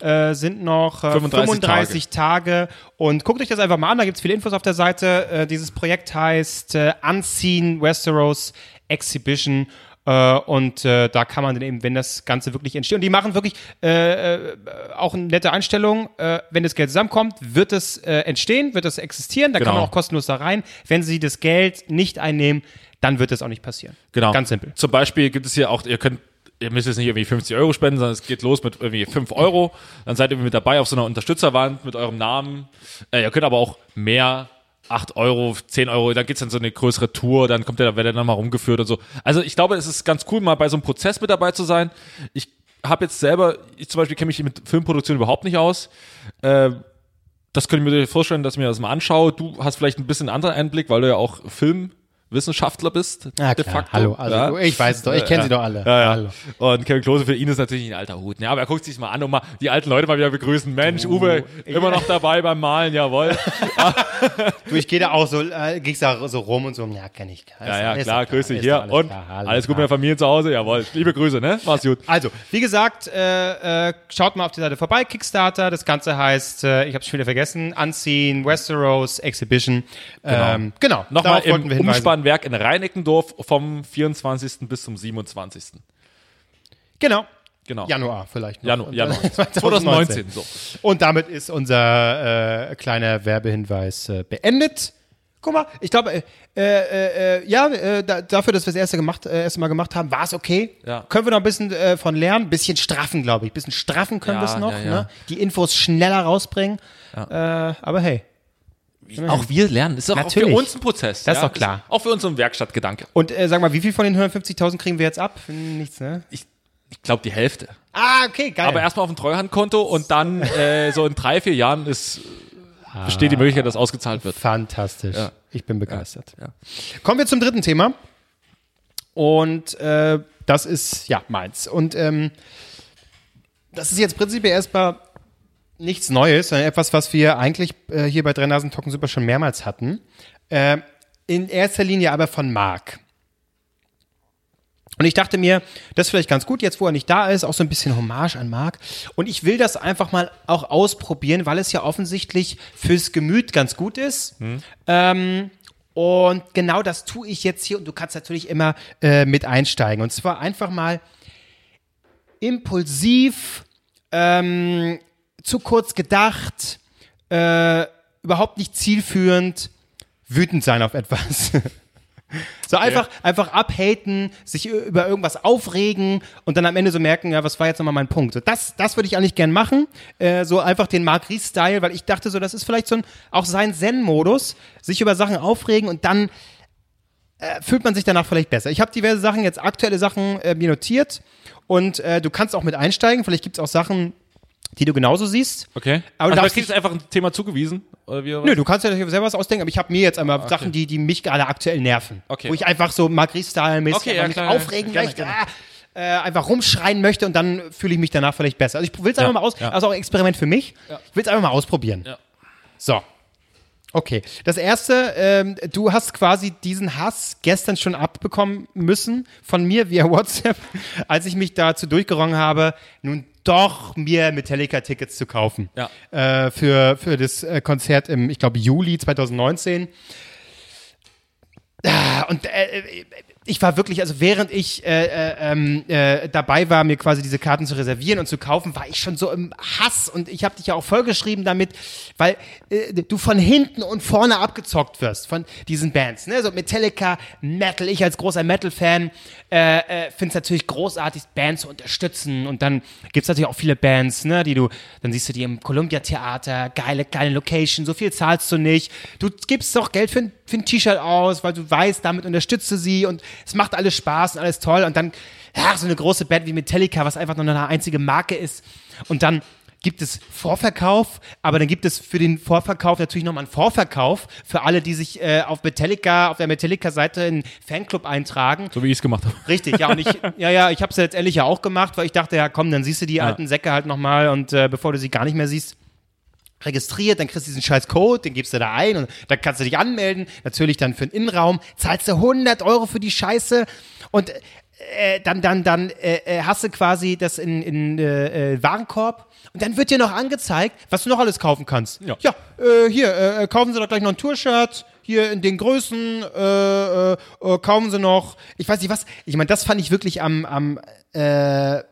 äh, sind noch äh, 35 35 Tage. Und guckt euch das einfach mal an, da gibt's viele Infos auf der Seite. Äh, dieses Projekt heißt äh, Unseen Westeros Exhibition. Äh, und äh, da kann man dann eben, wenn das Ganze wirklich entsteht, und die machen wirklich äh, äh, auch eine nette Einstellung, äh, wenn das Geld zusammenkommt, wird es äh, entstehen, wird es existieren, da kann Genau. man auch kostenlos da rein. Wenn sie das Geld nicht einnehmen, dann wird es auch nicht passieren. Genau. Ganz simpel. Zum Beispiel gibt es hier auch, ihr könnt, ihr müsst jetzt nicht irgendwie 50 Euro spenden, sondern es geht los mit irgendwie 5 Euro. Dann seid ihr mit dabei auf so einer Unterstützerwand mit eurem Namen. Ihr könnt aber auch mehr, 8 Euro, 10 Euro, dann geht's dann so eine größere Tour, dann kommt der, werdet ihr dann mal rumgeführt und so. Also ich glaube, es ist ganz cool, mal bei so einem Prozess mit dabei zu sein. Ich habe jetzt selber, ich zum Beispiel kenne mich mit Filmproduktion überhaupt nicht aus. Äh, das könnte ich mir vorstellen, dass ich mir das mal anschaue. Du hast vielleicht ein bisschen anderen Einblick, weil du ja auch Filmwissenschaftler bist. Ja, de klar. facto. Hallo, also, ja. ich weiß es doch, ich kenne sie doch alle. Ja, ja. Hallo. Und Kevin Klose für ihn ist natürlich ein alter Hut. Ja, aber er guckt sich mal an und mal die alten Leute mal wieder begrüßen. Mensch, Uwe, immer noch dabei beim Malen, jawohl. Du, ich gehe da auch so, äh, gehst da so rum und so, ja, kenne ich. Ist- Ja, ja, klar, doch grüß dich hier. alles Und klar, alles gut mit der. Familie zu Hause, jawohl. Liebe Grüße, ne? Mach's gut. Also, wie gesagt, äh, äh, schaut mal auf die Seite vorbei, Kickstarter. Das Ganze heißt, äh, ich habe schon wieder vergessen, Unseen Westeros Exhibition. Genau. Ähm, genau. Nochmal wollten wir hinweisen. Umspannwerk in Reinickendorf vom 24. bis zum 27. Genau. Genau. Januar vielleicht. noch. Januar, Januar. dann 2019. So. Und damit ist unser äh, kleiner Werbehinweis äh, beendet. Guck mal, ich glaube, äh, äh, äh, ja, äh, da, dafür, dass wir das erste, gemacht, erste Mal gemacht haben, war es okay. Ja. Können wir noch ein bisschen von lernen, ein bisschen straffen, glaube ich. Ein bisschen straffen können Ja, wir es noch, ja. Ne? die Infos schneller rausbringen. Aber hey. Auch wir lernen. Ist doch auch Natürlich. für uns ein Prozess. Das ist doch klar. auch für uns so ein Werkstattgedanke. Und äh, sag mal, wie viel von den 150.000 kriegen wir jetzt ab? Nichts, ne? Ich, ich glaube die Hälfte. Ah, okay, geil. Aber erstmal auf ein Treuhandkonto und dann äh, so in drei, vier Jahren ist, besteht die Möglichkeit, dass ausgezahlt wird. Fantastisch. Ja. Ich bin begeistert. Ja. Kommen wir zum dritten Thema. Und äh, das ist, ja, meins. Und ähm, das ist jetzt prinzipiell erstmal nichts Neues, sondern etwas, was wir eigentlich äh, hier bei Drennasen Talken Super schon mehrmals hatten. Äh, in erster Linie aber von Marc. Und ich dachte mir, das ist vielleicht ganz gut, jetzt wo er nicht da ist, auch so ein bisschen Hommage an Marc. Und ich will das einfach mal auch ausprobieren, weil es ja offensichtlich fürs Gemüt ganz gut ist. Ähm, und genau das tue ich jetzt hier und du kannst natürlich immer äh, mit einsteigen. Und zwar einfach mal impulsiv, ähm, zu kurz gedacht, äh, überhaupt nicht zielführend, wütend sein auf etwas. So einfach, einfach abhaten, sich über irgendwas aufregen und dann am Ende so merken, ja, was war jetzt nochmal mein Punkt? So, das, das würde ich eigentlich gern machen. Äh, so einfach den Mark Ries-Style, weil ich dachte so, das ist vielleicht so ein, auch sein Zen-Modus, sich über Sachen aufregen und dann äh, fühlt man sich danach vielleicht besser. Ich habe diverse Sachen, jetzt aktuelle Sachen äh, mir notiert und äh, du kannst auch mit einsteigen. Vielleicht gibt es auch Sachen, die du genauso siehst. Okay. Aber du also, darfst kriegst einfach ein Thema zugewiesen? Oder wie, Nö, du kannst ja selber was ausdenken, aber ich habe mir jetzt einmal Sachen, die, die mich gerade aktuell nerven. Okay. Wo ich einfach so Magri-Style-mäßig Okay, ja, mich klar, aufregen gerne, möchte, gerne. Ah, äh, einfach rumschreien möchte und dann fühle ich mich danach vielleicht besser. Also ich will es einfach Ja, mal aus, ja. also auch ein Experiment für mich. Ich will es einfach mal ausprobieren. Ja. So. Okay, das erste, ähm, du hast quasi diesen Hass gestern schon abbekommen müssen von mir via WhatsApp, als ich mich dazu durchgerungen habe, nun doch mir Metallica-Tickets zu kaufen. Ja. Äh, für, für das äh, Konzert im, ich glaube, Juli 2019. Ah, Und äh, äh, ich war wirklich, also während ich äh, äh, ähm, äh, dabei war, mir quasi diese Karten zu reservieren und zu kaufen, war ich schon so im Hass und ich habe dich ja auch vollgeschrieben damit, weil äh, du von hinten und vorne abgezockt wirst von diesen Bands. Ne? So Metallica, Metal, ich als großer Metal-Fan äh, äh, finde es natürlich großartig, Bands zu unterstützen und dann gibt's natürlich auch viele Bands, ne, die du, dann siehst du die im Columbia-Theater, geile, geile Location, so viel zahlst du nicht. Du gibst doch Geld für ein, für ein T-Shirt aus, weil du weißt, damit unterstützt du sie und es macht alles Spaß und alles toll und dann, ja, so eine große Band wie Metallica, was einfach nur eine einzige Marke ist und dann gibt es Vorverkauf, aber dann gibt es für den Vorverkauf natürlich nochmal einen Vorverkauf für alle, die sich äh, auf Metallica, auf der Metallica-Seite in Fanclub eintragen. So wie ich es gemacht habe. Richtig, ja, und ich, ja, ja, ich habe es ja letztendlich ja auch gemacht, weil ich dachte, ja, komm, dann siehst du die alten Säcke halt nochmal und äh, bevor du sie gar nicht mehr siehst, registriert, dann kriegst du diesen scheiß Code, den gibst du da ein und dann kannst du dich anmelden, natürlich dann für den Innenraum, zahlst du 100 Euro für die Scheiße und äh, dann, dann, dann äh, äh, hast du quasi das in, in äh, äh, Warenkorb und dann wird dir noch angezeigt, was du noch alles kaufen kannst. Ja. ja äh, hier, äh, kaufen Sie doch gleich noch ein Tour-Shirt, hier in den Größen, äh, äh, äh, kaufen Sie noch, ich weiß nicht was, ich meine, das fand ich wirklich am, am äh,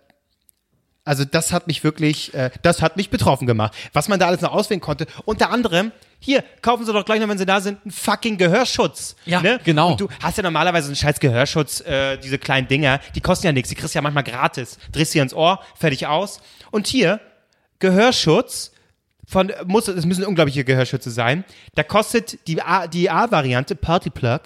also das hat mich wirklich, äh, das hat mich betroffen gemacht. Was man da alles noch auswählen konnte. Unter anderem, hier, kaufen Sie doch gleich noch, wenn Sie da sind, einen fucking Gehörschutz. Ja, ne? genau. Und du hast ja normalerweise einen scheiß Gehörschutz, äh, diese kleinen Dinger, die kosten ja nichts, die kriegst du ja manchmal gratis. Drehst sie ans Ohr, fertig aus. Und hier, Gehörschutz, von, muss, es müssen unglaubliche Gehörschütze sein. Da kostet die A- die A-Variante, Party Plug,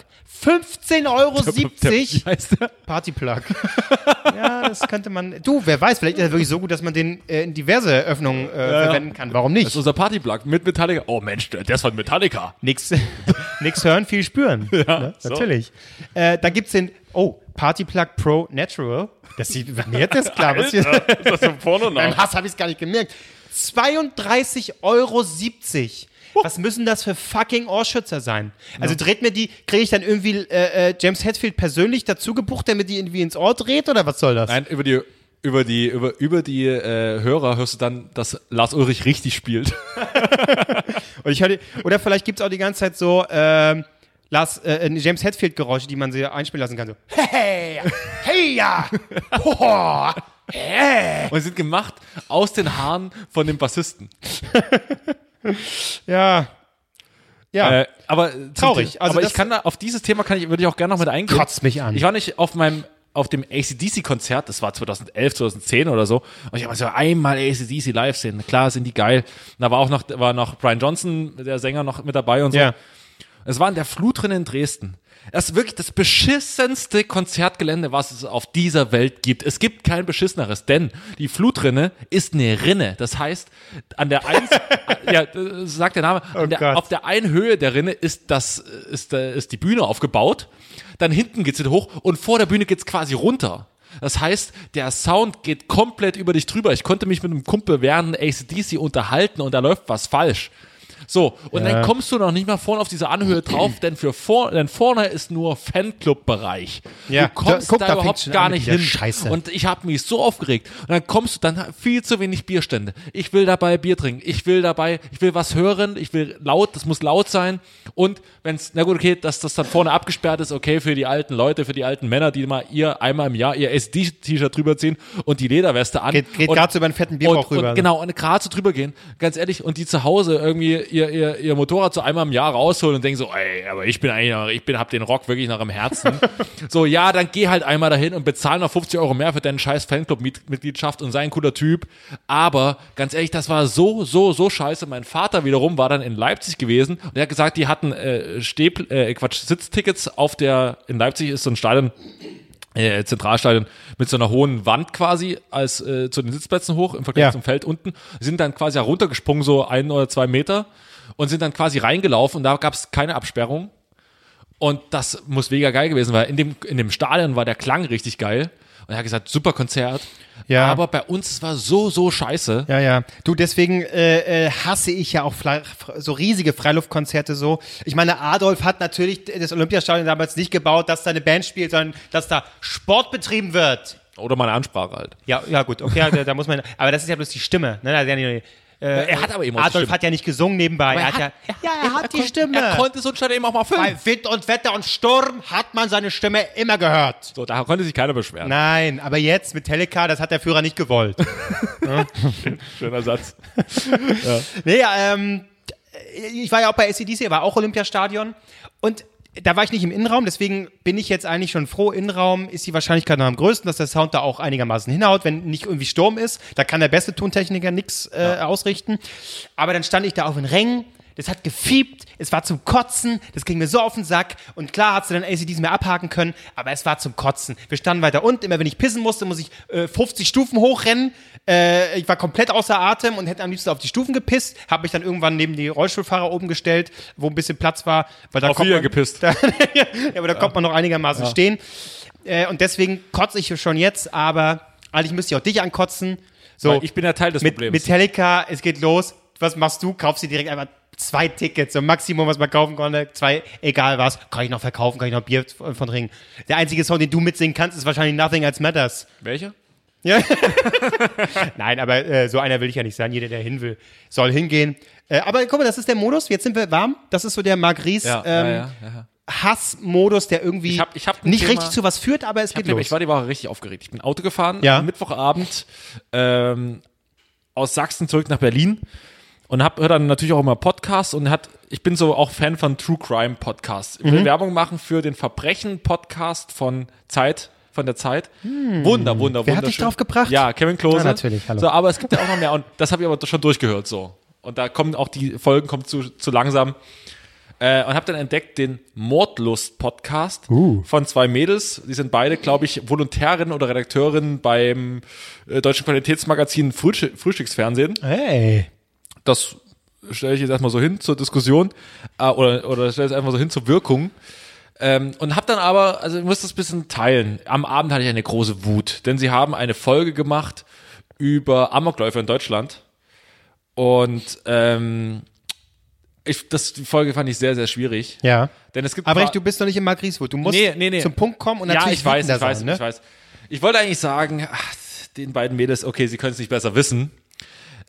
15,70 Euro. Wie heißt der? Party Plug. ja, das könnte man. Du, wer weiß, vielleicht ist er wirklich so gut, dass man den äh, in diverse Öffnungen äh, verwenden kann. Warum Das nicht? ist unser Partyplug mit Metallica. Oh Mensch, der ist von Metallica. Nix, nix hören, viel spüren. ne? so. Natürlich. Äh, da gibt's den. Oh, Party Plug Pro Natural. Das sieht mir jetzt klar. Was hier, ist das ein Porno beim Hass habe ich es gar nicht gemerkt. 32,70 Euro. Was müssen das für fucking Ohrschützer sein? Also dreht mir die, kriege ich dann irgendwie äh, äh, James Hetfield persönlich dazu gebucht, der mir die irgendwie ins Ohr dreht oder was soll das? Nein, über die über die über über die äh, Hörer hörst du dann, dass Lars Ulrich richtig spielt. Und ich höre, oder vielleicht gibt's auch die ganze Zeit so ähm, Lars, äh, James Hetfield Geräusche, die man sie einspielen lassen kann. So, hey, hey, ja, hoho, hey. Und sind gemacht aus den Haaren von dem Bassisten. Ja, ja, Äh, aber Traurig. Also aber ich kann da auf dieses Thema kann ich würde ich auch gerne noch mit eingehen. kotzt mich an. Ich war nicht auf meinem auf dem ACDC Konzert, das war 2011, 2010 oder so. Und ich habe so einmal ACDC live sehen. Klar sind die geil. Und da war auch noch war noch Brian Johnson, der Sänger noch mit dabei und so. ja. Es war in der Flutrinne in Dresden. Das ist wirklich das beschissenste Konzertgelände, was es auf dieser Welt gibt. Es gibt kein beschisseneres, denn die Flutrinne ist eine Rinne. Das heißt, an der einen, ja, äh, sagt der Name, an der, auf der einen Höhe der Rinne ist das, ist, äh, ist die Bühne aufgebaut. Dann hinten geht's wieder hoch und vor der Bühne geht's quasi runter. Das heißt, der Sound geht komplett über dich drüber. Ich konnte mich mit einem Kumpel während ACDC unterhalten und da läuft was falsch. So, und dann kommst du noch nicht mal vorne auf diese Anhöhe drauf, denn für vor, denn vorne ist nur Fanclub-Bereich. Ja, du kommst da- guck, da, überhaupt gar nicht hin. Scheiße. Und ich habe mich so aufgeregt. Und dann kommst du, dann viel zu wenig Bierstände. Ich will dabei Bier trinken. Ich will dabei, ich will was hören. Ich will laut, das muss laut sein. Und wenn's, na gut, okay, dass das dann vorne abgesperrt ist, okay, für die alten Leute, für die alten Männer, die mal ihr einmal im Jahr ihr SD-T-Shirt drüber ziehen und die Lederweste an. Geht, geht gerade so über einen fetten Bierbauch rüber. Und, genau, und gerade so drüber gehen, ganz ehrlich, und die zu Hause irgendwie ihr, ihr, ihr Motorrad so einmal im Jahr rausholen und denken so, ey, aber ich bin eigentlich noch, ich bin, hab den Rock wirklich noch im Herzen. so, ja, dann geh halt einmal dahin und bezahl noch 50 Euro mehr für deinen scheiß Fanclub-Mitgliedschaft und sei ein cooler Typ. Aber, ganz ehrlich, das war so, so, so scheiße. Mein Vater wiederum war dann in Leipzig gewesen und er hat gesagt, die hatten äh, Steh, äh, Quatsch, Sitztickets auf der, in Leipzig ist so ein Stadion, äh, Zentralstadion mit so einer hohen Wand quasi als äh, zu den Sitzplätzen hoch im Vergleich Ja. zum Feld unten, sind dann quasi heruntergesprungen, so ein oder zwei Meter und sind dann quasi reingelaufen und da gab es keine Absperrung. Und das muss mega geil gewesen, weil in dem, in dem Stadion war der Klang richtig geil. Und er hat gesagt, super Konzert. Ja. Aber bei uns es war so, so scheiße. Ja, ja. Du, deswegen äh, äh, hasse ich ja auch so riesige Freiluftkonzerte so. Ich meine, Adolf hat natürlich das Olympiastadion damals nicht gebaut, dass da eine Band spielt, sondern dass da Sport betrieben wird. Oder meine Ansprache halt. Ja, ja gut, okay, da, da muss man. Aber das ist ja bloß die Stimme. Ne? Nicht, äh, er hat aber eben auch Adolf hat ja nicht gesungen nebenbei. Er er hat, hat- ja, ja, er hat die Stimme. Er konnte so ein Stadion eben auch mal Bei filmen. Wind und Wetter und Sturm hat man seine Stimme immer gehört. So, da konnte sich keiner beschweren. Nein, aber jetzt mit Teleca, das hat der Führer nicht gewollt. Schöner Satz. Nee, ja, ähm, ich war ja auch bei SEDC, war auch Olympiastadion und da war ich nicht im Innenraum, deswegen bin ich jetzt eigentlich schon froh. Innenraum ist die Wahrscheinlichkeit noch am größten, dass der Sound da auch einigermaßen hinhaut, wenn nicht irgendwie Sturm ist. Da kann der beste Tontechniker nichts äh, ausrichten. Aber dann stand ich da auf den Rängen, das hat gefiebt, es war zum Kotzen, das ging mir so auf den Sack. Und klar hat sie dann ACDs mehr abhaken können, aber es war zum Kotzen. Wir standen weiter unten, immer wenn ich pissen musste, muss ich äh, 50 Stufen hochrennen. Äh, ich war komplett außer Atem und hätte am liebsten auf die Stufen gepisst. Habe mich dann irgendwann neben die Rollstuhlfahrer oben gestellt, wo ein bisschen Platz war. Weil da Auf kommt man, gepisst. ja, aber da kommt man noch einigermaßen stehen. Äh, und deswegen kotze ich schon jetzt, aber eigentlich müsste ich auch dich ankotzen. So, Weil ich bin ja Teil des mit Problems. Metallica, es geht los. Was machst du? Kaufst dir direkt einfach zwei Tickets, so Maximum, was man kaufen konnte. Zwei, egal was. Kann ich noch verkaufen, kann ich noch Bier von trinken. Der einzige Song, den du mitsingen kannst, ist wahrscheinlich Nothing Else Matters. Welcher? Ja. Nein, aber äh, so einer will ich ja nicht sein. Jeder, der hin will, soll hingehen. Äh, aber guck mal, das ist der Modus. Jetzt sind wir warm. Das ist so der Marc Ries Ja, ähm, ja, ja. Hassmodus, der irgendwie Ich hab- ich hab nicht Thema- richtig zu was führt, aber es geht los. ich war die Woche richtig aufgeregt. Ich bin Auto gefahren, Mittwochabend ähm, aus Sachsen zurück nach Berlin und hab, hör dann natürlich auch immer Podcasts und hat, ich bin so auch Fan von True Crime Podcasts. Ich will Werbung machen für den Verbrechen-Podcast von Zeit, von der Zeit. Wunder, wunder, Hm. Wer hat dich drauf gebracht? Ja, Kevin Klose. Ah, natürlich, hallo. So, aber es gibt ja auch noch mehr und das habe ich aber schon durchgehört so. Und da kommen auch die Folgen kommen zu, zu langsam. Äh, und habe dann entdeckt den Mordlust-Podcast Uh. von zwei Mädels. Die sind beide, glaube ich, Volontärinnen oder Redakteurinnen beim äh, deutschen Qualitätsmagazin Frühstück, Frühstücksfernsehen. Hey. Das stelle ich jetzt erstmal so hin zur Diskussion äh, oder, oder stelle es einfach so hin zur Wirkung. Ähm, und habe dann aber, also ich muss das ein bisschen teilen. Am Abend hatte ich eine große Wut, denn sie haben eine Folge gemacht über Amokläufer in Deutschland. Und ähm, ich, das, die Folge fand ich sehr, sehr schwierig. Ja. Denn es gibt Aber echt, du bist doch nicht in Marc Rieswood. Du musst Nee, nee, nee. zum Punkt kommen und ja, natürlich ich weiß, ich weiß, sein, ne? ich weiß. Ich wollte eigentlich sagen, ach, den beiden Mädels, okay, sie können es nicht besser wissen.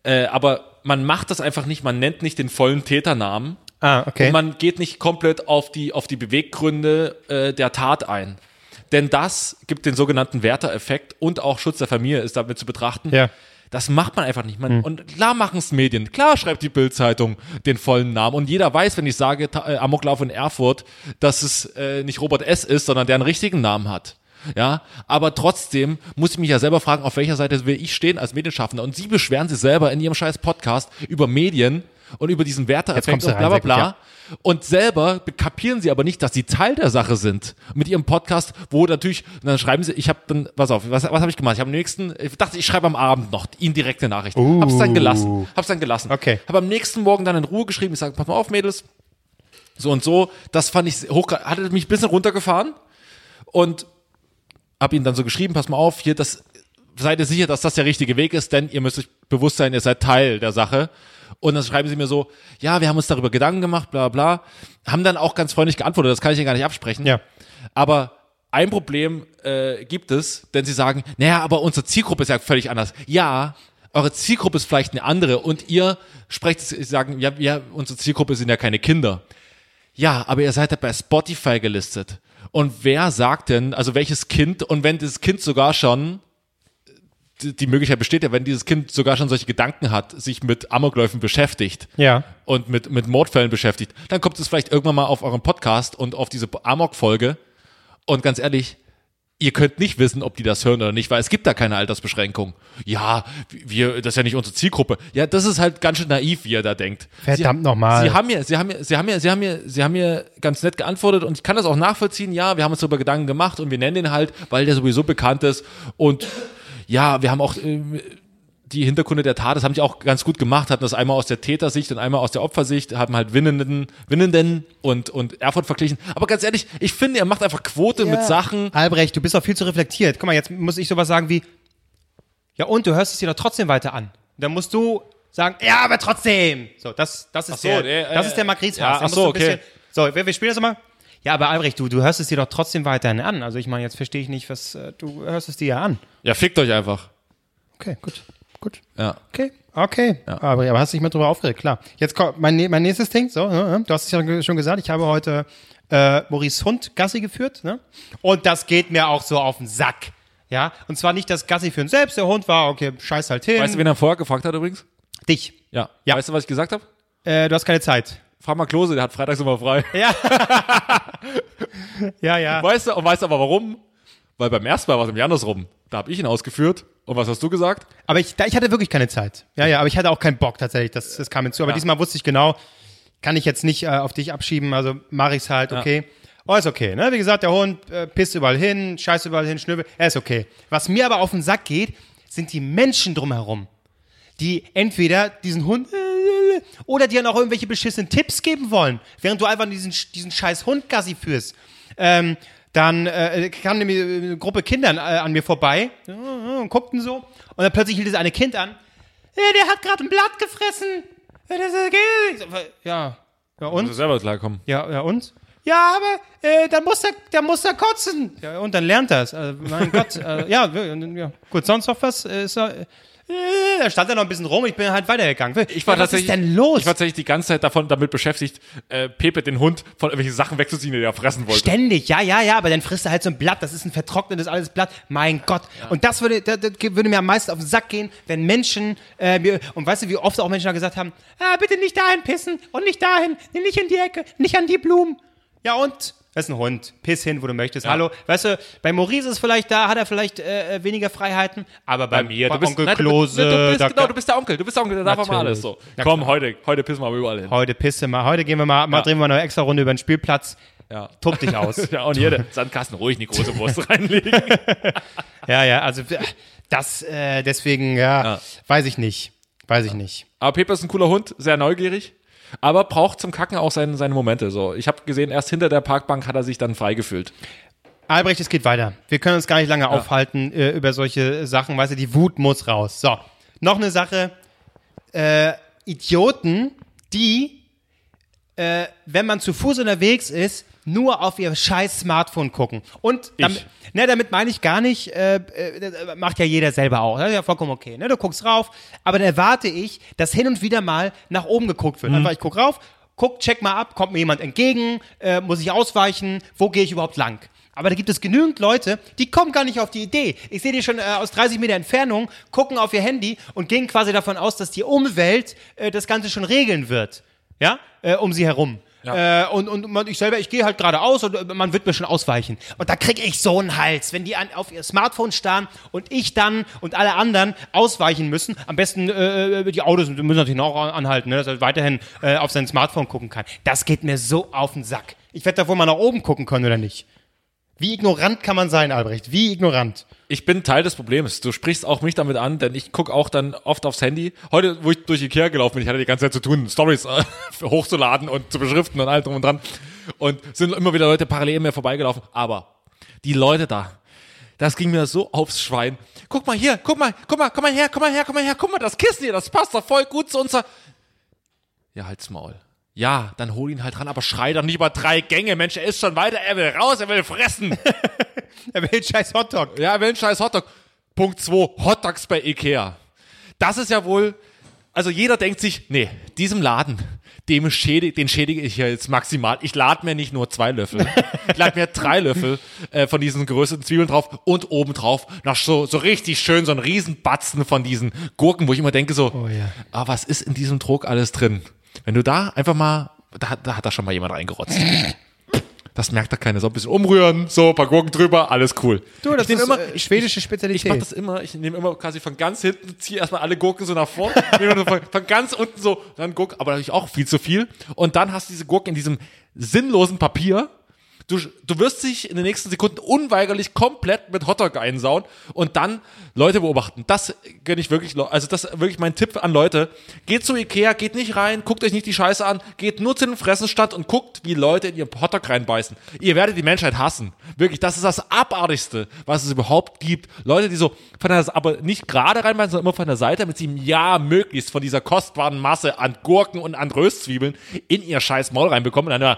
Äh, aber man macht das einfach nicht, man nennt nicht den vollen Täternamen. Ah, okay. Und man geht nicht komplett auf die, auf die Beweggründe äh, der Tat ein. Denn das gibt den sogenannten Werter-Effekt und auch Schutz der Familie ist damit zu betrachten. Ja. Das macht man einfach nicht. Man, Und klar machen es Medien. Klar schreibt die Bild-Zeitung den vollen Namen. Und jeder weiß, wenn ich sage äh, Amoklauf in Erfurt, dass es äh, nicht Robert S. ist, sondern der einen richtigen Namen hat. Ja, aber trotzdem muss ich mich ja selber fragen, auf welcher Seite will ich stehen als Medienschaffender. Und Sie beschweren sich selber in Ihrem scheiß Podcast über Medien und über diesen Werteeffekt und bla bla bla. Und selber kapieren sie aber nicht, dass sie Teil der Sache sind. Mit ihrem Podcast, wo natürlich, dann schreiben sie, ich habe dann, pass auf, was, was habe ich gemacht? Ich habe am nächsten, ich dachte, ich schreibe am Abend noch ihnen direkte Nachricht. Hab's dann gelassen. Hab's dann gelassen. Okay. Habe am nächsten Morgen dann in Ruhe geschrieben, ich sage, pass mal auf, Mädels, so und so. Das fand ich hoch, hatte mich ein bisschen runtergefahren und habe ihnen dann so geschrieben, pass mal auf, hier, das, seid ihr sicher, dass das der richtige Weg ist, denn ihr müsst euch bewusst sein, ihr seid Teil der Sache. Und dann schreiben sie mir so, ja, wir haben uns darüber Gedanken gemacht, bla bla. Haben dann auch ganz freundlich geantwortet, das kann ich Ihnen gar nicht absprechen. Ja. Aber ein Problem äh, gibt es, denn sie sagen, naja, aber unsere Zielgruppe ist ja völlig anders. Ja, eure Zielgruppe ist vielleicht eine andere und ihr sprecht, sie sagen, ja, ja, unsere Zielgruppe sind ja keine Kinder. Ja, aber ihr seid ja bei Spotify gelistet. Und wer sagt denn, also welches Kind, und wenn dieses Kind sogar schon, die, Möglichkeit besteht ja, wenn dieses Kind sogar schon solche Gedanken hat, sich mit Amokläufen beschäftigt Ja. und mit, mit Mordfällen beschäftigt, dann kommt es vielleicht irgendwann mal auf euren Podcast und auf diese Amok-Folge. Und ganz ehrlich, ihr könnt nicht wissen, ob die das hören oder nicht, weil es gibt da keine Altersbeschränkung. Ja, wir, das ist ja nicht unsere Zielgruppe. Ja, das ist halt ganz schön naiv, wie ihr da denkt. Verdammt nochmal. Sie haben mir, sie haben mir, sie haben mir, sie haben mir, sie haben mir ganz nett geantwortet und ich kann das auch nachvollziehen. Ja, wir haben uns darüber Gedanken gemacht und wir nennen den halt, weil der sowieso bekannt ist und ja, wir haben auch äh, die Hintergründe der Tat, das haben die auch ganz gut gemacht, hatten das einmal aus der Tätersicht und einmal aus der Opfersicht, haben halt Winnenden, Winnenden und, und Erfurt verglichen. Aber ganz ehrlich, ich finde, er macht einfach Quote mit Sachen. Albrecht, du bist auch viel zu reflektiert. Guck mal, jetzt muss ich sowas sagen wie, Ja, und du hörst es dir doch trotzdem weiter an. Dann musst du sagen, ja, aber trotzdem. So, das, das ist so, der, äh, das äh, ist der Magritte. ja, ach so, okay. So, wir, wir spielen das mal. Ja, aber Albrecht, du, du hörst es dir doch trotzdem weiterhin an. Also ich meine, jetzt verstehe ich nicht, was, äh, du hörst es dir ja an. Ja, fickt euch einfach. Okay, gut, gut. Ja. Okay, okay. Aber, aber hast dich mal drüber aufgeregt, klar. Jetzt kommt mein, nä- mein nächstes Ding. So, ja, ja, du hast es ja schon gesagt, ich habe heute äh, Maurice Hund Gassi geführt. Ne? Und das geht mir auch so auf den Sack. Ja, und zwar nicht das Gassi führen selbst. Der Hund war, okay, scheiß halt hin. Weißt du, wen er vorher gefragt hat übrigens? Dich. Ja. Ja. Weißt du, was ich gesagt habe? Äh, du hast keine Zeit. Frag mal Klose, der hat freitags immer frei. Ja, ja. Weißt du, und weißt du aber warum? Weil beim ersten Mal war es nämlich andersrum. Da habe ich ihn ausgeführt. Und was hast du gesagt? Aber ich, da, ich hatte wirklich keine Zeit. Ja, ja, aber ich hatte auch keinen Bock tatsächlich. Das, das kam hinzu. Aber Ja. diesmal wusste ich genau, kann ich jetzt nicht äh, auf dich abschieben. Also mache ich es halt, okay. Oh, ist okay. Ne? Wie gesagt, der Hund äh, pisst überall hin, scheißt überall hin, schnüffelt. Er ist okay. Was mir aber auf den Sack geht, sind die Menschen drumherum. Die entweder diesen Hund äh, oder die dann auch irgendwelche beschissenen Tipps geben wollen, während du einfach diesen, diesen scheiß Hund Gassi führst. Ähm, dann äh, kam nämlich eine Gruppe Kindern äh, an mir vorbei und guckten so. Und dann plötzlich hielt das eine Kind an. Ja, der hat gerade ein Blatt gefressen. Ja. Ja, und? Du selber klarkommen. Ja, ja und? Ja, aber äh, dann muss er, dann muss er kotzen. Ja, und dann lernt er es. Also, mein Gott. Äh, ja, ja, gut, sonst noch was? Äh, ist da stand er noch ein bisschen rum, ich bin halt weitergegangen. Ich war ja, was ist denn los? Ich war tatsächlich die ganze Zeit davon damit beschäftigt, äh, Pepe den Hund von irgendwelchen Sachen wegzuziehen, die er fressen wollte. Ständig, ja, ja, ja, aber dann frisst er halt so ein Blatt, das ist ein vertrocknetes alles Blatt. Mein Gott. Und das würde, das, das würde mir am meisten auf den Sack gehen, wenn Menschen, äh, mir, und weißt du, wie oft auch Menschen da gesagt haben, ah, bitte nicht dahin pissen und nicht dahin, nicht in die Ecke, nicht an die Blumen. Ja und? Das ist ein Hund. Piss hin, wo du möchtest. Hallo. Weißt du, bei Maurice ist vielleicht da, hat er vielleicht äh, äh, weniger Freiheiten, aber bei, mir, bei du bist, Onkel nein, du- Klose, du, bist, da- genau, du bist der Onkel, du bist der Onkel, der darf auch mal alles so. Ja, Komm, klar. heute, heute pissen wir aber überall hin. heute pisse mal, heute gehen wir mal, mal drehen wir mal eine extra Runde über den Spielplatz. Ja. Tob dich aus. Ja, und hier, Sandkasten ruhig eine große Wurst reinlegen. Ja, ja, also äh, das, äh, deswegen, ja, Ja. weiß ich nicht. Weiß ich nicht. Aber Pepe ist ein cooler Hund, sehr neugierig, aber braucht zum Kacken auch seine, seine Momente. So, ich habe gesehen, erst hinter der Parkbank hat er sich dann frei gefühlt. Albrecht, es geht weiter. Wir können uns gar nicht lange aufhalten äh, über solche Sachen. Weißt du, die Wut muss raus. So, noch eine Sache. Äh, Idioten, die, äh, wenn man zu Fuß unterwegs ist, nur auf ihr scheiß Smartphone gucken. Und damit, ne, damit meine ich gar nicht, äh, äh, macht ja jeder selber auch. Das ist ja vollkommen okay. Ne? Du guckst rauf, aber dann erwarte ich, dass hin und wieder mal nach oben geguckt wird. Einfach, ich guck rauf, guck, check mal ab, kommt mir jemand entgegen, äh, muss ich ausweichen, wo gehe ich überhaupt lang? Aber da gibt es genügend Leute, die kommen gar nicht auf die Idee. Ich sehe die schon äh, aus 30 Meter Entfernung, gucken auf ihr Handy und gehen quasi davon aus, dass die Umwelt äh, das Ganze schon regeln wird. Ja? Äh, um sie herum. Äh, und und man, ich selber, ich gehe halt geradeaus und äh, man wird mir schon ausweichen. Und da kriege ich so einen Hals, wenn die an, auf ihr Smartphone starren und ich dann und alle anderen ausweichen müssen. Am besten äh, die Autos müssen natürlich noch anhalten, ne, dass er weiterhin äh, auf sein Smartphone gucken kann. Das geht mir so auf den Sack. Ich werde davor mal nach oben gucken können oder nicht. Wie ignorant kann man sein, Albrecht? Wie ignorant? Ich bin Teil des Problems. Du sprichst auch mich damit an, denn ich gucke auch dann oft aufs Handy. Heute, wo ich durch Ikea gelaufen bin, ich hatte die ganze Zeit zu tun, Stories äh, hochzuladen und zu beschriften und all drum und dran. Und sind immer wieder Leute parallel mir vorbeigelaufen. Aber die Leute da, das ging mir so aufs Schwein. Guck mal hier, guck mal, guck mal, komm mal her, komm mal her, komm mal her, guck mal, das Kissen hier, das passt doch voll gut zu unser. Ja, halt's Maul. Ja, dann hol ihn halt ran, aber schrei doch nicht über drei Gänge. Mensch, er ist schon weiter, er will raus, er will fressen. Er will scheiß Hotdog. Ja, er will einen scheiß Hotdog. Punkt 2, Hotdogs bei Ikea. Das ist ja wohl, also jeder denkt sich, nee, diesem Laden, dem schädige, den schädige ich ja jetzt maximal. Ich lade mir nicht nur zwei Löffel, ich lade mir drei Löffel äh, von diesen größeren Zwiebeln drauf und oben drauf noch so, so richtig schön, so ein Riesenbatzen von diesen Gurken, wo ich immer denke so, ja. ah, was ist in diesem Druck alles drin? Wenn du da einfach mal, da, da hat da schon mal jemand reingerotzt. Das merkt da keiner. So ein bisschen umrühren, so ein paar Gurken drüber, alles cool. Du, das ich ist immer, äh, schwedische Spezialität. ich mache das immer, ich nehme immer quasi von ganz hinten, ziehe erstmal alle Gurken so nach vorne, von, von ganz unten so, dann Gurken, aber natürlich auch viel zu viel. Und dann hast du diese Gurken in diesem sinnlosen Papier Du, du wirst dich in den nächsten Sekunden unweigerlich komplett mit Hotdog einsauen und dann Leute beobachten. Das gönne ich wirklich, also das ist wirklich mein Tipp an Leute. Geht zu Ikea, geht nicht rein, guckt euch nicht die Scheiße an, geht nur zu den Fressenstand und guckt, wie Leute in ihren Hotdog reinbeißen. Ihr werdet die Menschheit hassen. Wirklich, das ist das Abartigste, was es überhaupt gibt. Leute, die so von der, aber nicht gerade reinbeißen, sondern immer von der Seite, damit sie im Ja möglichst von dieser kostbaren Masse an Gurken und an Röstzwiebeln in ihr scheiß Maul reinbekommen und dann immer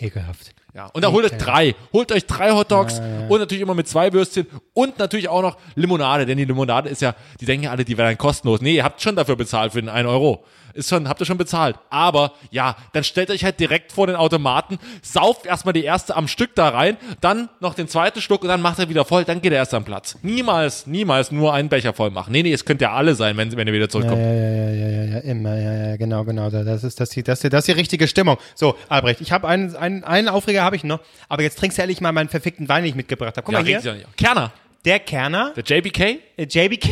Ekelhaft. ja, und dann holt euch drei. Holt euch drei Hotdogs und natürlich immer mit zwei Würstchen und natürlich auch noch Limonade, denn die Limonade ist ja, die denken ja alle, die wäre dann kostenlos. Nee, ihr habt schon dafür bezahlt für den 1 Euro. Ist schon, habt ihr schon bezahlt. Aber ja, dann stellt euch halt direkt vor den Automaten, sauft erstmal die erste am Stück da rein, dann noch den zweiten Schluck und dann macht er wieder voll, dann geht er erst am Platz. Niemals, niemals nur einen Becher voll machen. Nee, nee, es könnt ja alle sein, wenn, wenn ihr wieder zurückkommt. Ja, ja, ja, ja, ja, ja, immer, ja, ja, genau, genau. da- Das ist das, die, das, das ist die richtige Stimmung. So, Albrecht, ich habe einen, einen, einen Aufreger habe ich noch, aber jetzt trinkst du ehrlich mal meinen verfickten Wein, den ich mitgebracht habe. Guck Ja, mal hier. Kerner, der Kerner, der JBK. JBK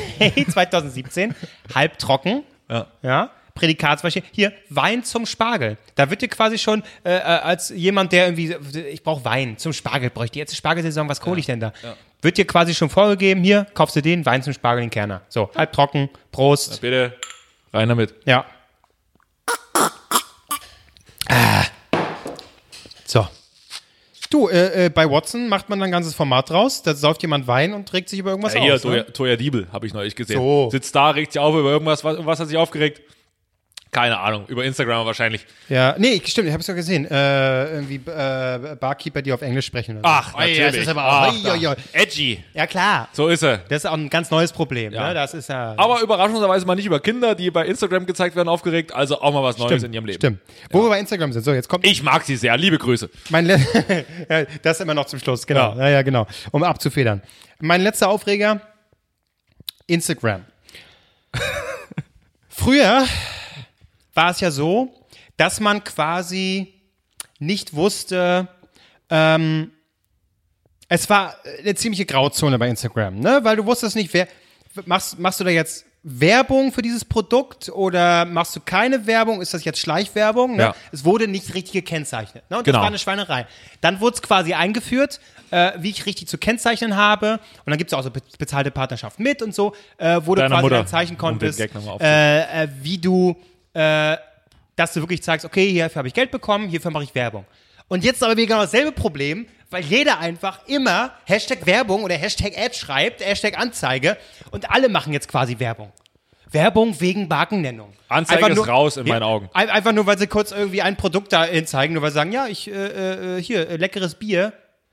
2017, halbtrocken, Ja. ja, Prädikatsbeispiel. Hier, Wein zum Spargel. Da wird dir quasi schon äh, äh, als jemand, der irgendwie, ich brauche Wein zum Spargel, bräuchte jetzt Spargelsaison, was hole ich denn da? Wird dir quasi schon vorgegeben, hier, kaufst du den, Wein zum Spargel, den Kerner. So, halbtrocken, Prost. Bitte, rein damit. Ja. Ah. So. Du, äh, äh, bei Watson macht man dann ein ganzes Format draus. Da sauft jemand Wein und regt sich über irgendwas Ja, hier, aus. Toya, Ne? Toya Diebel, habe ich neulich gesehen. So. Sitzt da, regt sich auf über irgendwas. Was, was hat sich aufgeregt? Keine Ahnung. Über Instagram wahrscheinlich. Ja, nee, stimmt, ich habe es ja gesehen. Äh, irgendwie äh, Barkeeper, die auf Englisch sprechen. Oder. Ach, ja, natürlich. Das ist aber Ach, auch, oi, oi, oi. Edgy. Ja, klar. So ist er. Das ist auch ein ganz neues Problem. Ja. Ne? Das ist ja. Aber überraschenderweise mal nicht über Kinder, die bei Instagram gezeigt werden, aufgeregt. Also auch mal was Neues in ihrem Leben. Stimmt. Wo wir bei Instagram sind. So, jetzt kommt Ich mag sie sehr. Liebe Grüße. Mein Le ja, das immer noch zum Schluss, genau. Ja. ja, genau. Um abzufedern. Mein letzter Aufreger: Instagram. Früher war es ja so, dass man quasi nicht wusste, ähm, es war eine ziemliche Grauzone bei Instagram, ne? Weil du wusstest nicht, wer machst, machst du da jetzt Werbung für dieses Produkt oder machst du keine Werbung? Ist das jetzt Schleichwerbung? Ne? Ja. Es wurde nicht richtig gekennzeichnet. Ne? Und Genau. das war eine Schweinerei. Dann wurde es quasi eingeführt, äh, wie ich richtig zu kennzeichnen habe. Und dann gibt es auch so be bezahlte Partnerschaft mit und so, äh, wo du Deiner quasi Mutter, um den konntest, aufzunehmen. äh, äh, wie du, äh, dass du wirklich zeigst, okay, hierfür habe ich Geld bekommen, hierfür mache ich Werbung. Und jetzt aber wieder genau dasselbe Problem, weil jeder einfach immer Hashtag Werbung oder Hashtag Ad schreibt, Hashtag Anzeige und alle machen jetzt quasi Werbung. Werbung wegen Markennennung. Anzeige Einfach ist raus in meinen Augen. ein- Einfach nur, weil sie kurz irgendwie ein Produkt da zeigen, nur weil sie sagen, ja, ich, äh, äh, hier, leckeres Bier.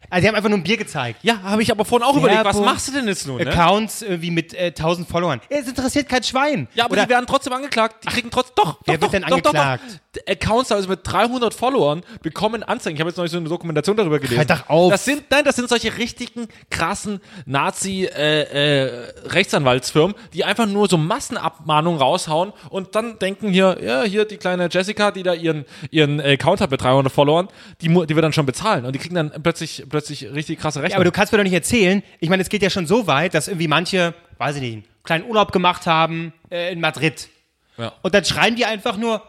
Also die haben einfach nur ein Bier gezeigt. Ja, habe ich aber vorhin auch überlegt, was machst du denn jetzt nun? Ne? Accounts irgendwie mit äh, 1000 Followern. Es interessiert kein Schwein. Ja, aber Oder die werden trotzdem angeklagt. Die kriegen trotzdem. Doch, wer doch, wird doch, denn doch, doch, angeklagt? Doch, Accounts also mit 300 Followern bekommen Anzeigen. Ich habe jetzt noch so eine Dokumentation darüber gelesen. Hört doch auf. Das sind, nein, das sind solche richtigen krassen Nazi äh, äh, Rechtsanwaltsfirmen, die einfach nur so Massenabmahnungen raushauen und dann denken hier, ja, hier die kleine Jessica, die da ihren ihren Account hat mit 300 Followern, die die wird dann schon bezahlen und die kriegen dann plötzlich plötzlich richtig krasse Ja, Rechnungen. aber du kannst mir doch nicht erzählen, ich meine, es geht ja schon so weit, dass irgendwie manche, weiß ich nicht, einen kleinen Urlaub gemacht haben äh, in Madrid. Ja. Und dann schreiben die einfach nur,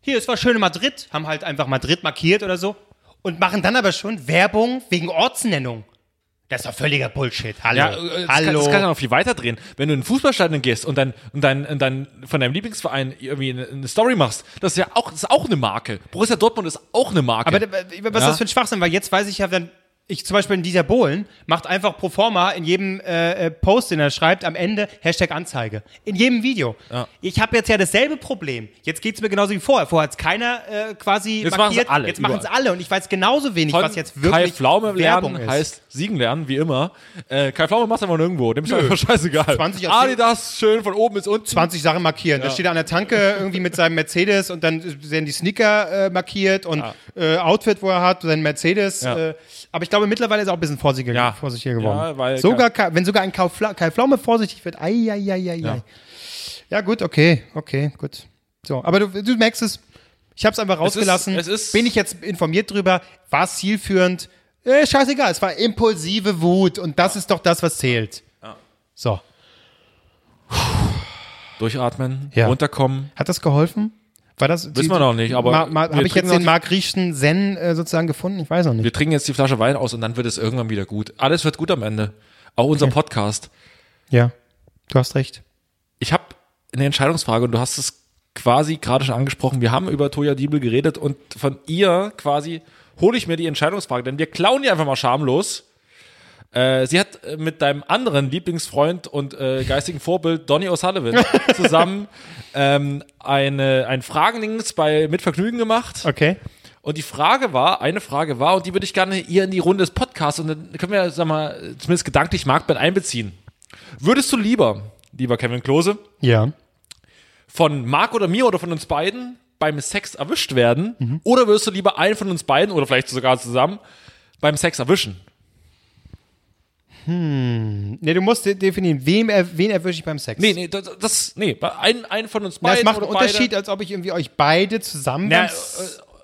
hier, es war schön in Madrid, haben halt einfach Madrid markiert oder so und machen dann aber schon Werbung wegen Ortsnennung. Das ist doch völliger Bullshit. Hallo. Ja, äh, das, Hallo. Kann, das kann ja noch viel weiter drehen. Wenn du in ein Fußballstadion gehst und dann, und dann, und dann von deinem Lieblingsverein irgendwie eine, eine Story machst, das ist ja auch, das ist auch eine Marke. Borussia Dortmund ist auch eine Marke. Aber äh, was ist Ja. das für ein Schwachsinn? Weil jetzt weiß ich ja dann, ich zum Beispiel in dieser Bohlen macht einfach pro forma in jedem äh, äh, Post, den er schreibt, am Ende Hashtag Anzeige. In jedem Video. Ja. Ich habe jetzt ja dasselbe Problem. Jetzt geht's mir genauso wie vorher. Vorher hat's keiner äh, quasi Jetzt markiert. alle, jetzt machen es alle. Und ich weiß genauso wenig, Von was jetzt Kai wirklich Pflaume Werbung lernen ist. heißt siegen lernen, wie immer. Äh, Kai Pflaume macht einfach nirgendwo. Dem ist einfach scheißegal. 20 aus Adidas, schön von oben bis unten. 20 Sachen markieren. Da steht er an der Tanke irgendwie mit seinem Mercedes und dann werden die Sneaker äh, markiert und äh, Outfit, wo er hat, sein Mercedes. Ja. Äh, aber ich glaube, mittlerweile ist er auch ein bisschen vorsichtiger, Ja. vorsichtiger geworden. Ja, weil- sogar, Kai- wenn sogar ein Kai, Fla Kai Pflaume vorsichtig wird, ai, ai, ai, ai, ja. ja, gut, okay, okay, gut. So, aber du, du merkst es, ich habe es einfach rausgelassen. es ist- Bin ich jetzt informiert drüber? War es zielführend? Äh, scheißegal, es war impulsive Wut und das ist doch das, was zählt. So, Durchatmen, Ja. runterkommen. hat das geholfen? War das? Wissen wir noch nicht, aber Habe ich jetzt den Mark Rieschen Zen äh, sozusagen gefunden? Ich weiß noch nicht. Wir trinken jetzt die Flasche Wein aus und dann wird es irgendwann wieder gut. Alles wird gut am Ende. Auch unser Podcast. Ja, du hast recht. Ich habe eine Entscheidungsfrage und du hast es quasi gerade schon angesprochen. Wir haben über Toya Diebel geredet und von ihr quasi hole ich mir die Entscheidungsfrage, denn wir klauen die einfach mal schamlos. Äh, sie hat äh, mit deinem anderen Lieblingsfreund und äh, geistigen Vorbild Donny O'Sullivan zusammen ähm, eine, ein Fragendings bei Mit Vergnügen gemacht. Okay. Und die Frage war, eine Frage war, und die würde ich gerne hier in die Runde des Podcasts und dann können wir, sag mal, zumindest gedanklich Marktband einbeziehen. Würdest du lieber, lieber Kevin Klose, Ja. von Marc oder mir oder von uns beiden beim Sex erwischt werden? Mhm. Oder würdest du lieber einen von uns beiden oder vielleicht sogar zusammen beim Sex erwischen? Nee, du musst de- definieren, wem er, wen erwische ich beim Sex? Nee, nee, das, das nee, ein, einen von uns beiden es macht einen Unterschied, beide. als ob ich irgendwie euch beide zusammen Na, äh,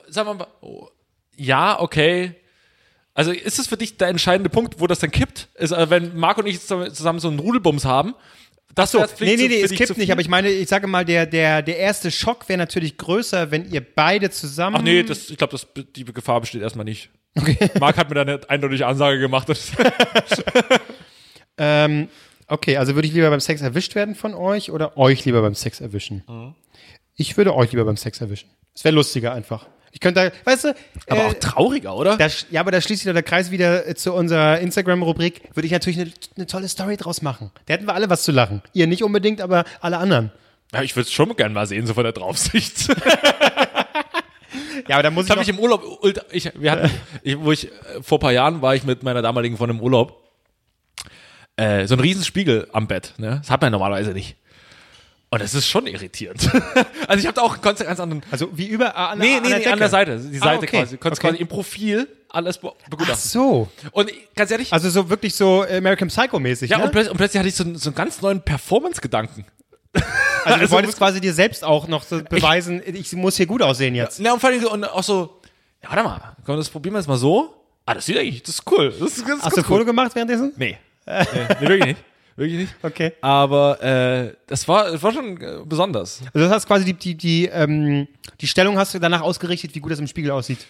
sagen wir mal, oh, ja, okay. Also ist es für dich der entscheidende Punkt, wo das dann kippt? Ist, äh, wenn Marc und ich zusammen so einen Rudelbums haben, das So, nee, nee, nee, es kippt nicht, aber ich meine, ich sage mal, der, der, der erste Schock wäre natürlich größer, wenn ihr beide zusammen. Ach nee, das, ich glaube, das- die Gefahr besteht erstmal nicht. Marc hat mir da eine eindeutige Ansage gemacht. Ähm, okay, also würde ich lieber beim Sex erwischt werden von euch oder euch lieber beim Sex erwischen? Mhm. Ich würde euch lieber beim Sex erwischen. Es wäre lustiger einfach. Ich könnte, da, weißt du, aber äh, auch trauriger, oder? da, ja, aber da schließt sich der Kreis wieder äh, zu unserer Instagram-Rubrik. Würde ich natürlich eine, eine tolle Story draus machen. Da hätten wir alle was zu lachen. Ihr nicht unbedingt, aber alle anderen. Ja, ich würde es schon gerne mal sehen, so von der Draufsicht. Ja, aber da muss Das habe ich, ich im Urlaub, ich, wir hatten, ich, wo ich, äh, vor ein paar Jahren war ich mit meiner damaligen Freundin im Urlaub, äh, so ein Riesenspiegel am Bett, ne? Das hat man normalerweise nicht. Und das ist schon irritierend. also ich habe da auch einen ganz, anderen, also wie über an, nee, an nee, der nee, an der Seite, die Ah, Seite okay. quasi. Du kannst Okay. quasi im Profil alles be Ach begutachten. so. Und ich- ganz ehrlich, Also so wirklich so American Psycho-mäßig, ja, ne? und, plötzlich, und plötzlich hatte ich so, so einen ganz neuen Performance-Gedanken. Also du Also wolltest quasi dir selbst auch noch so beweisen, ich, muss hier gut aussehen jetzt. Ja, und vor allem so, und auch so, ja, warte mal, komm, das probieren wir jetzt mal so. Ah, das sieht eigentlich, das ist cool. Das ist, das ist Hast du ein cool. Foto gemacht währenddessen? Nee. nee. Nee, wirklich nicht. Wirklich nicht. Okay. Aber äh, das war, das war schon äh, besonders. Also das hast quasi die, die, die, ähm, die Stellung hast du danach ausgerichtet, wie gut das im Spiegel aussieht.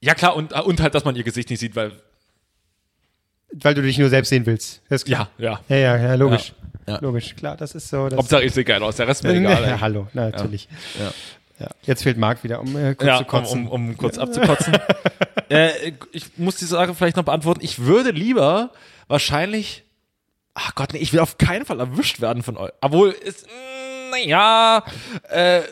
Ja, klar, und, und halt, dass man ihr Gesicht nicht sieht, weil. Weil du dich nur selbst sehen willst. Ja, ja. Ja, ja, ja, logisch. Ja. Ja. Logisch, klar, das ist so. Das Hauptsache, ich sehe geil aus, der Rest ist mir egal. ja, hallo, na, natürlich. Jetzt fehlt Marc wieder, um äh, kurz zu um, kotzen. um, um kurz abzukotzen. äh, ich muss die Sache vielleicht noch beantworten. Ich würde lieber wahrscheinlich. Ach Gott, nee, ich will auf keinen Fall erwischt werden von euch. Obwohl, ist. Naja. Äh,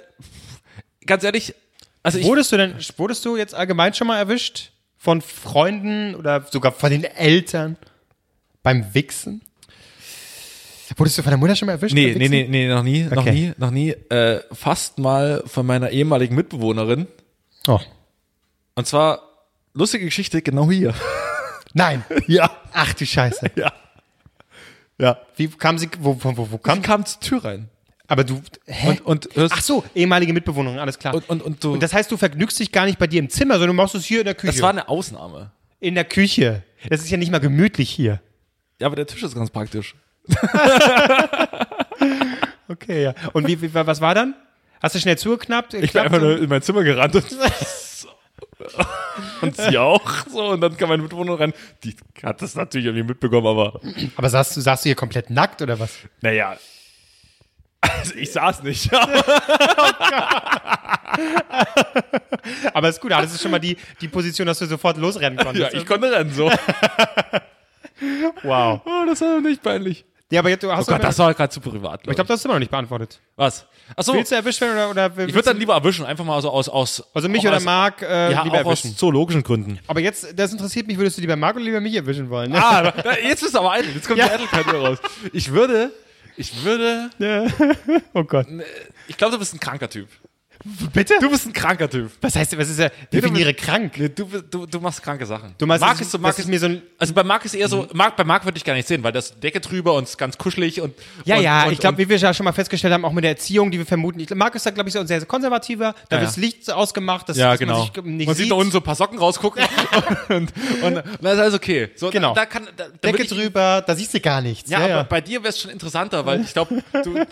ganz ehrlich. Also ich, Wurdest du denn, wurdest du jetzt allgemein schon mal erwischt? Von Freunden oder sogar von den Eltern? Beim Wichsen? Wurdest du von der Mutter schon mal erwischt? Nee, nee, nee, nee, noch nie, noch Okay. nie, noch nie. Äh, fast mal von meiner ehemaligen Mitbewohnerin. Oh. Und zwar, lustige Geschichte, genau hier. Nein. Ja. Ach du Scheiße. Ja. Ja. Wie kam sie, wo, wo, wo, kam? Kam, kam zur Tür rein. Aber du, hä? Und, und hörst, Ach so, ehemalige Mitbewohnerin, alles klar. und, und, und du, Und das heißt, du vergnügst dich gar nicht bei dir im Zimmer, sondern du machst es hier in der Küche. das war eine Ausnahme. in der Küche. Das ist ja nicht mal gemütlich hier. Ja, aber der Tisch ist ganz praktisch. Okay, ja. Und wie, wie, was war dann? Hast du schnell zugeknappt? Ich bin einfach nur in mein Zimmer gerannt und, und sie auch. So, und dann kam meine Mitbewohnerin rein. Die hat das natürlich irgendwie mitbekommen, aber Aber saßt du, saßt du hier komplett nackt oder was? naja. Also ich saß nicht. Aber ist gut, das ist schon mal die, die Position, dass du sofort losrennen ja, konntest. ich konnte rennen so. wow. Oh, das war nicht peinlich. Ja, aber jetzt, du hast Oh Gott, das war gerade zu privat. ich glaube, das hast du immer noch nicht beantwortet. Was? Achso, Willst du erwischt werden oder, oder ich würde dann lieber erwischen, einfach mal so aus, aus Also mich oder aus, Marc äh, ja, lieber auch aus erwischen. zoologischen Gründen. Aber jetzt, das interessiert mich, würdest du lieber Marc oder lieber mich erwischen wollen? Ne? Ah, jetzt bist du aber eitel. Jetzt kommt Ja. die Eitelkeit wieder raus. Ich würde, ich würde. Oh Gott. ich glaube, du bist ein kranker Typ. Bitte? Du bist ein kranker Typ. was heißt, was ist ja, definiere krank. Nee, du, du, du machst kranke Sachen. Du meinst, Marc das- ist so, das Marc ist mir so ein- also bei Marc ist eher so, Marc, bei Marc würde ich gar nicht sehen, weil das Decke drüber und ist ganz kuschelig und Ja, und, ja, und, ich glaube, wie wir ja schon mal festgestellt haben, auch mit der Erziehung, die wir vermuten. Ich, Marc ist da, glaube ich, so ein sehr, sehr konservativer. Da Ja, wird das ja. Licht ausgemacht, dass, ja, dass genau. man sich nicht man sieht. da unten so ein paar Socken rausgucken und, und, und das ist alles okay. So, Genau. Da kann, da, da Decke ich, drüber, da siehst du gar nichts. Ja, aber bei dir wäre es schon interessanter, weil ich glaube, du,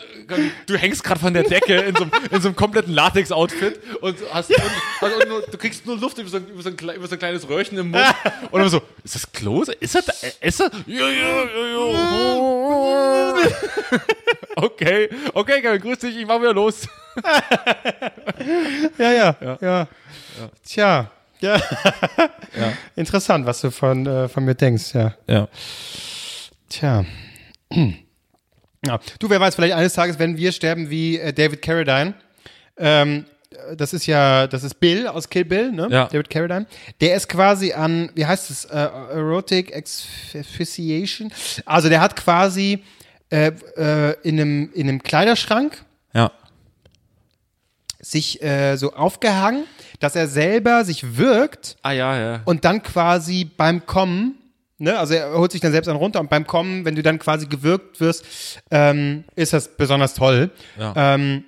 du hängst gerade von der Decke in so, einem- in so einem kompletten Latex-Outfit und hast und, und nur, du kriegst nur Luft über so, ein, über, so ein, über so ein kleines Röhrchen im Mund und dann so, ist das Klose? Ist das, ist das? Ja, ja, ja, ja. Okay, okay, Kevin, grüß dich, ich mach wieder los. ja, ja, ja, Tja, ja. Interessant, was du von, äh, von mir denkst, ja. Ja. Tja. Ja. Du, wer weiß, vielleicht eines Tages, wenn wir sterben wie äh, David Carradine, ähm, das ist ja, das ist Bill aus Kill Bill, ne? Ja. David Carradine. Der ist quasi an, wie heißt es, äh, Erotic Asphyxiation. Also der hat quasi äh, äh, in, einem, in einem Kleiderschrank Ja. sich äh, so aufgehangen, dass er selber sich wirkt Ah, ja, ja. und dann quasi beim Kommen, ne, also er holt sich dann selbst einen runter und beim Kommen, wenn du dann quasi gewirkt wirst, ähm, ist das besonders toll. Ja. Ähm,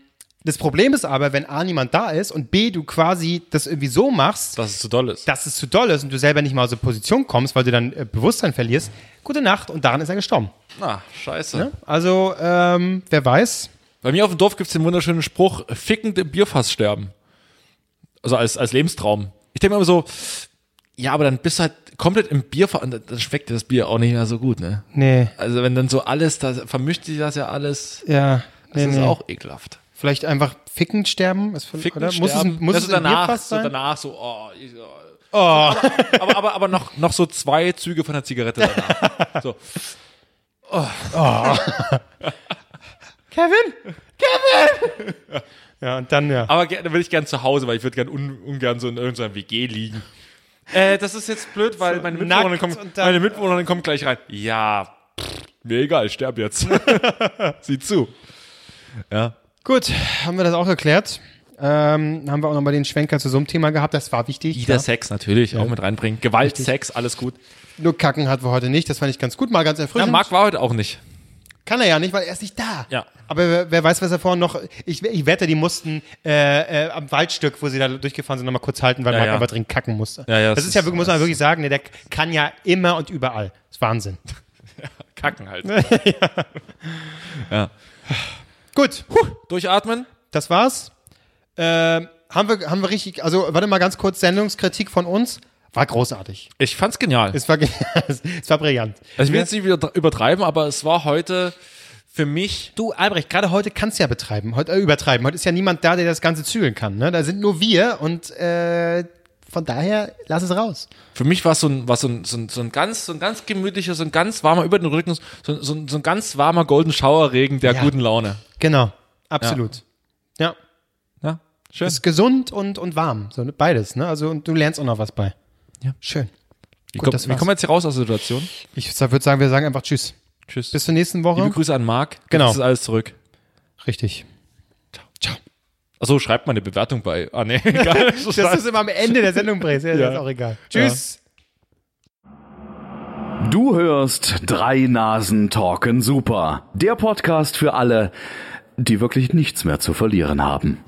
das Problem ist aber, wenn A niemand da ist und B du quasi das irgendwie so machst, Dass es zu doll ist. dass es zu doll ist und du selber nicht mal aus der Position kommst, weil du dann äh, Bewusstsein verlierst, gute Nacht und daran ist er gestorben. Ah, scheiße. Ne? Also, ähm, wer weiß. Bei mir auf dem Dorf gibt es den wunderschönen Spruch, fickend im Bierfass sterben. Also als, als Lebenstraum. Ich denke mir immer so, ja, aber dann bist du halt komplett im Bierfass und dann schmeckt dir das Bier auch nicht mehr so gut, ne? Nee, Also wenn dann so alles, da vermischt sich das ja alles. ja. Das Nee, ist nee. auch ekelhaft. Vielleicht einfach fickend sterben? Ist voll- Ficken, oder? Muss es, sterben. muss Das es ist danach, so danach so, oh, ich, oh. Aber, aber, aber, aber noch, noch so zwei Züge von der Zigarette danach. So. Kevin! Kevin! ja, und dann, ja. Aber dann will ich gern zu Hause, weil ich würde gern un, ungern so in irgendeiner WG liegen. Äh, das ist jetzt blöd, weil meine Mitbewohnerin kommt, meine Mitbewohnerin kommt gleich rein. Ja, pff, mir egal, ich sterb jetzt. Sieh zu. Ja. Gut, haben wir das auch geklärt. Ähm, haben wir auch nochmal den Schwenker zu so einem Thema gehabt, das war wichtig. Jeder klar. Sex natürlich auch mit reinbringen. Gewalt, Sex, alles gut. Nur Kacken hatten wir heute nicht, das fand ich ganz gut, mal ganz Ja, erfrischend. Marc war heute auch nicht. Kann er ja nicht, weil er ist nicht da. Ja. Aber wer, wer weiß, was er vorhin noch, ich, ich wette, die mussten äh, äh, am Waldstück, wo sie da durchgefahren sind, nochmal kurz halten, weil Ja, Marc ja. einfach drin kacken musste. Ja, ja, das, das ist ja ist- wirklich, muss man wirklich sagen, ne, der kann ja immer und überall. Das ist Wahnsinn. Kacken halt. Gut, Durchatmen. das war's. Ähm, haben, wir, haben wir richtig, also warte mal ganz kurz, Sendungskritik von uns. War großartig. Ich fand's genial. Es war, es war brillant. Also ich will jetzt nicht wieder übertreiben, aber es war heute für mich Du, Albrecht, gerade heute kannst du ja betreiben, heute, äh, übertreiben. Heute ist ja niemand da, der das Ganze zügeln kann. Ne? Da sind nur wir und äh, von daher lass es raus. Für mich war es so ein, war so ein, so ein, so ein ganz, so ein ganz gemütlicher, so ein ganz warmer über den Rücken, so, so, ein- so ein ganz warmer Golden Shower Regen der Ja. guten Laune. Genau, absolut. Ja. Ja, schön. Ist gesund und, und warm. So, ne? beides, ne? Also und du lernst auch noch was bei. Ja. Schön. Wie, gut, komm, wie kommen wir jetzt hier raus aus der Situation? Ich würde sagen, wir sagen einfach Tschüss. Tschüss. Bis zur nächsten Woche. Liebe Grüße an Marc. Genau. Das ist alles zurück. Richtig. Ciao. Achso, schreibt mal eine Bewertung bei. Ah, nee, egal. Das ist immer am Ende der Sendung bringst. Ja, Ja. ist auch egal. Tschüss. Du hörst Drei Nasen talken super. Der Podcast für alle, die wirklich nichts mehr zu verlieren haben.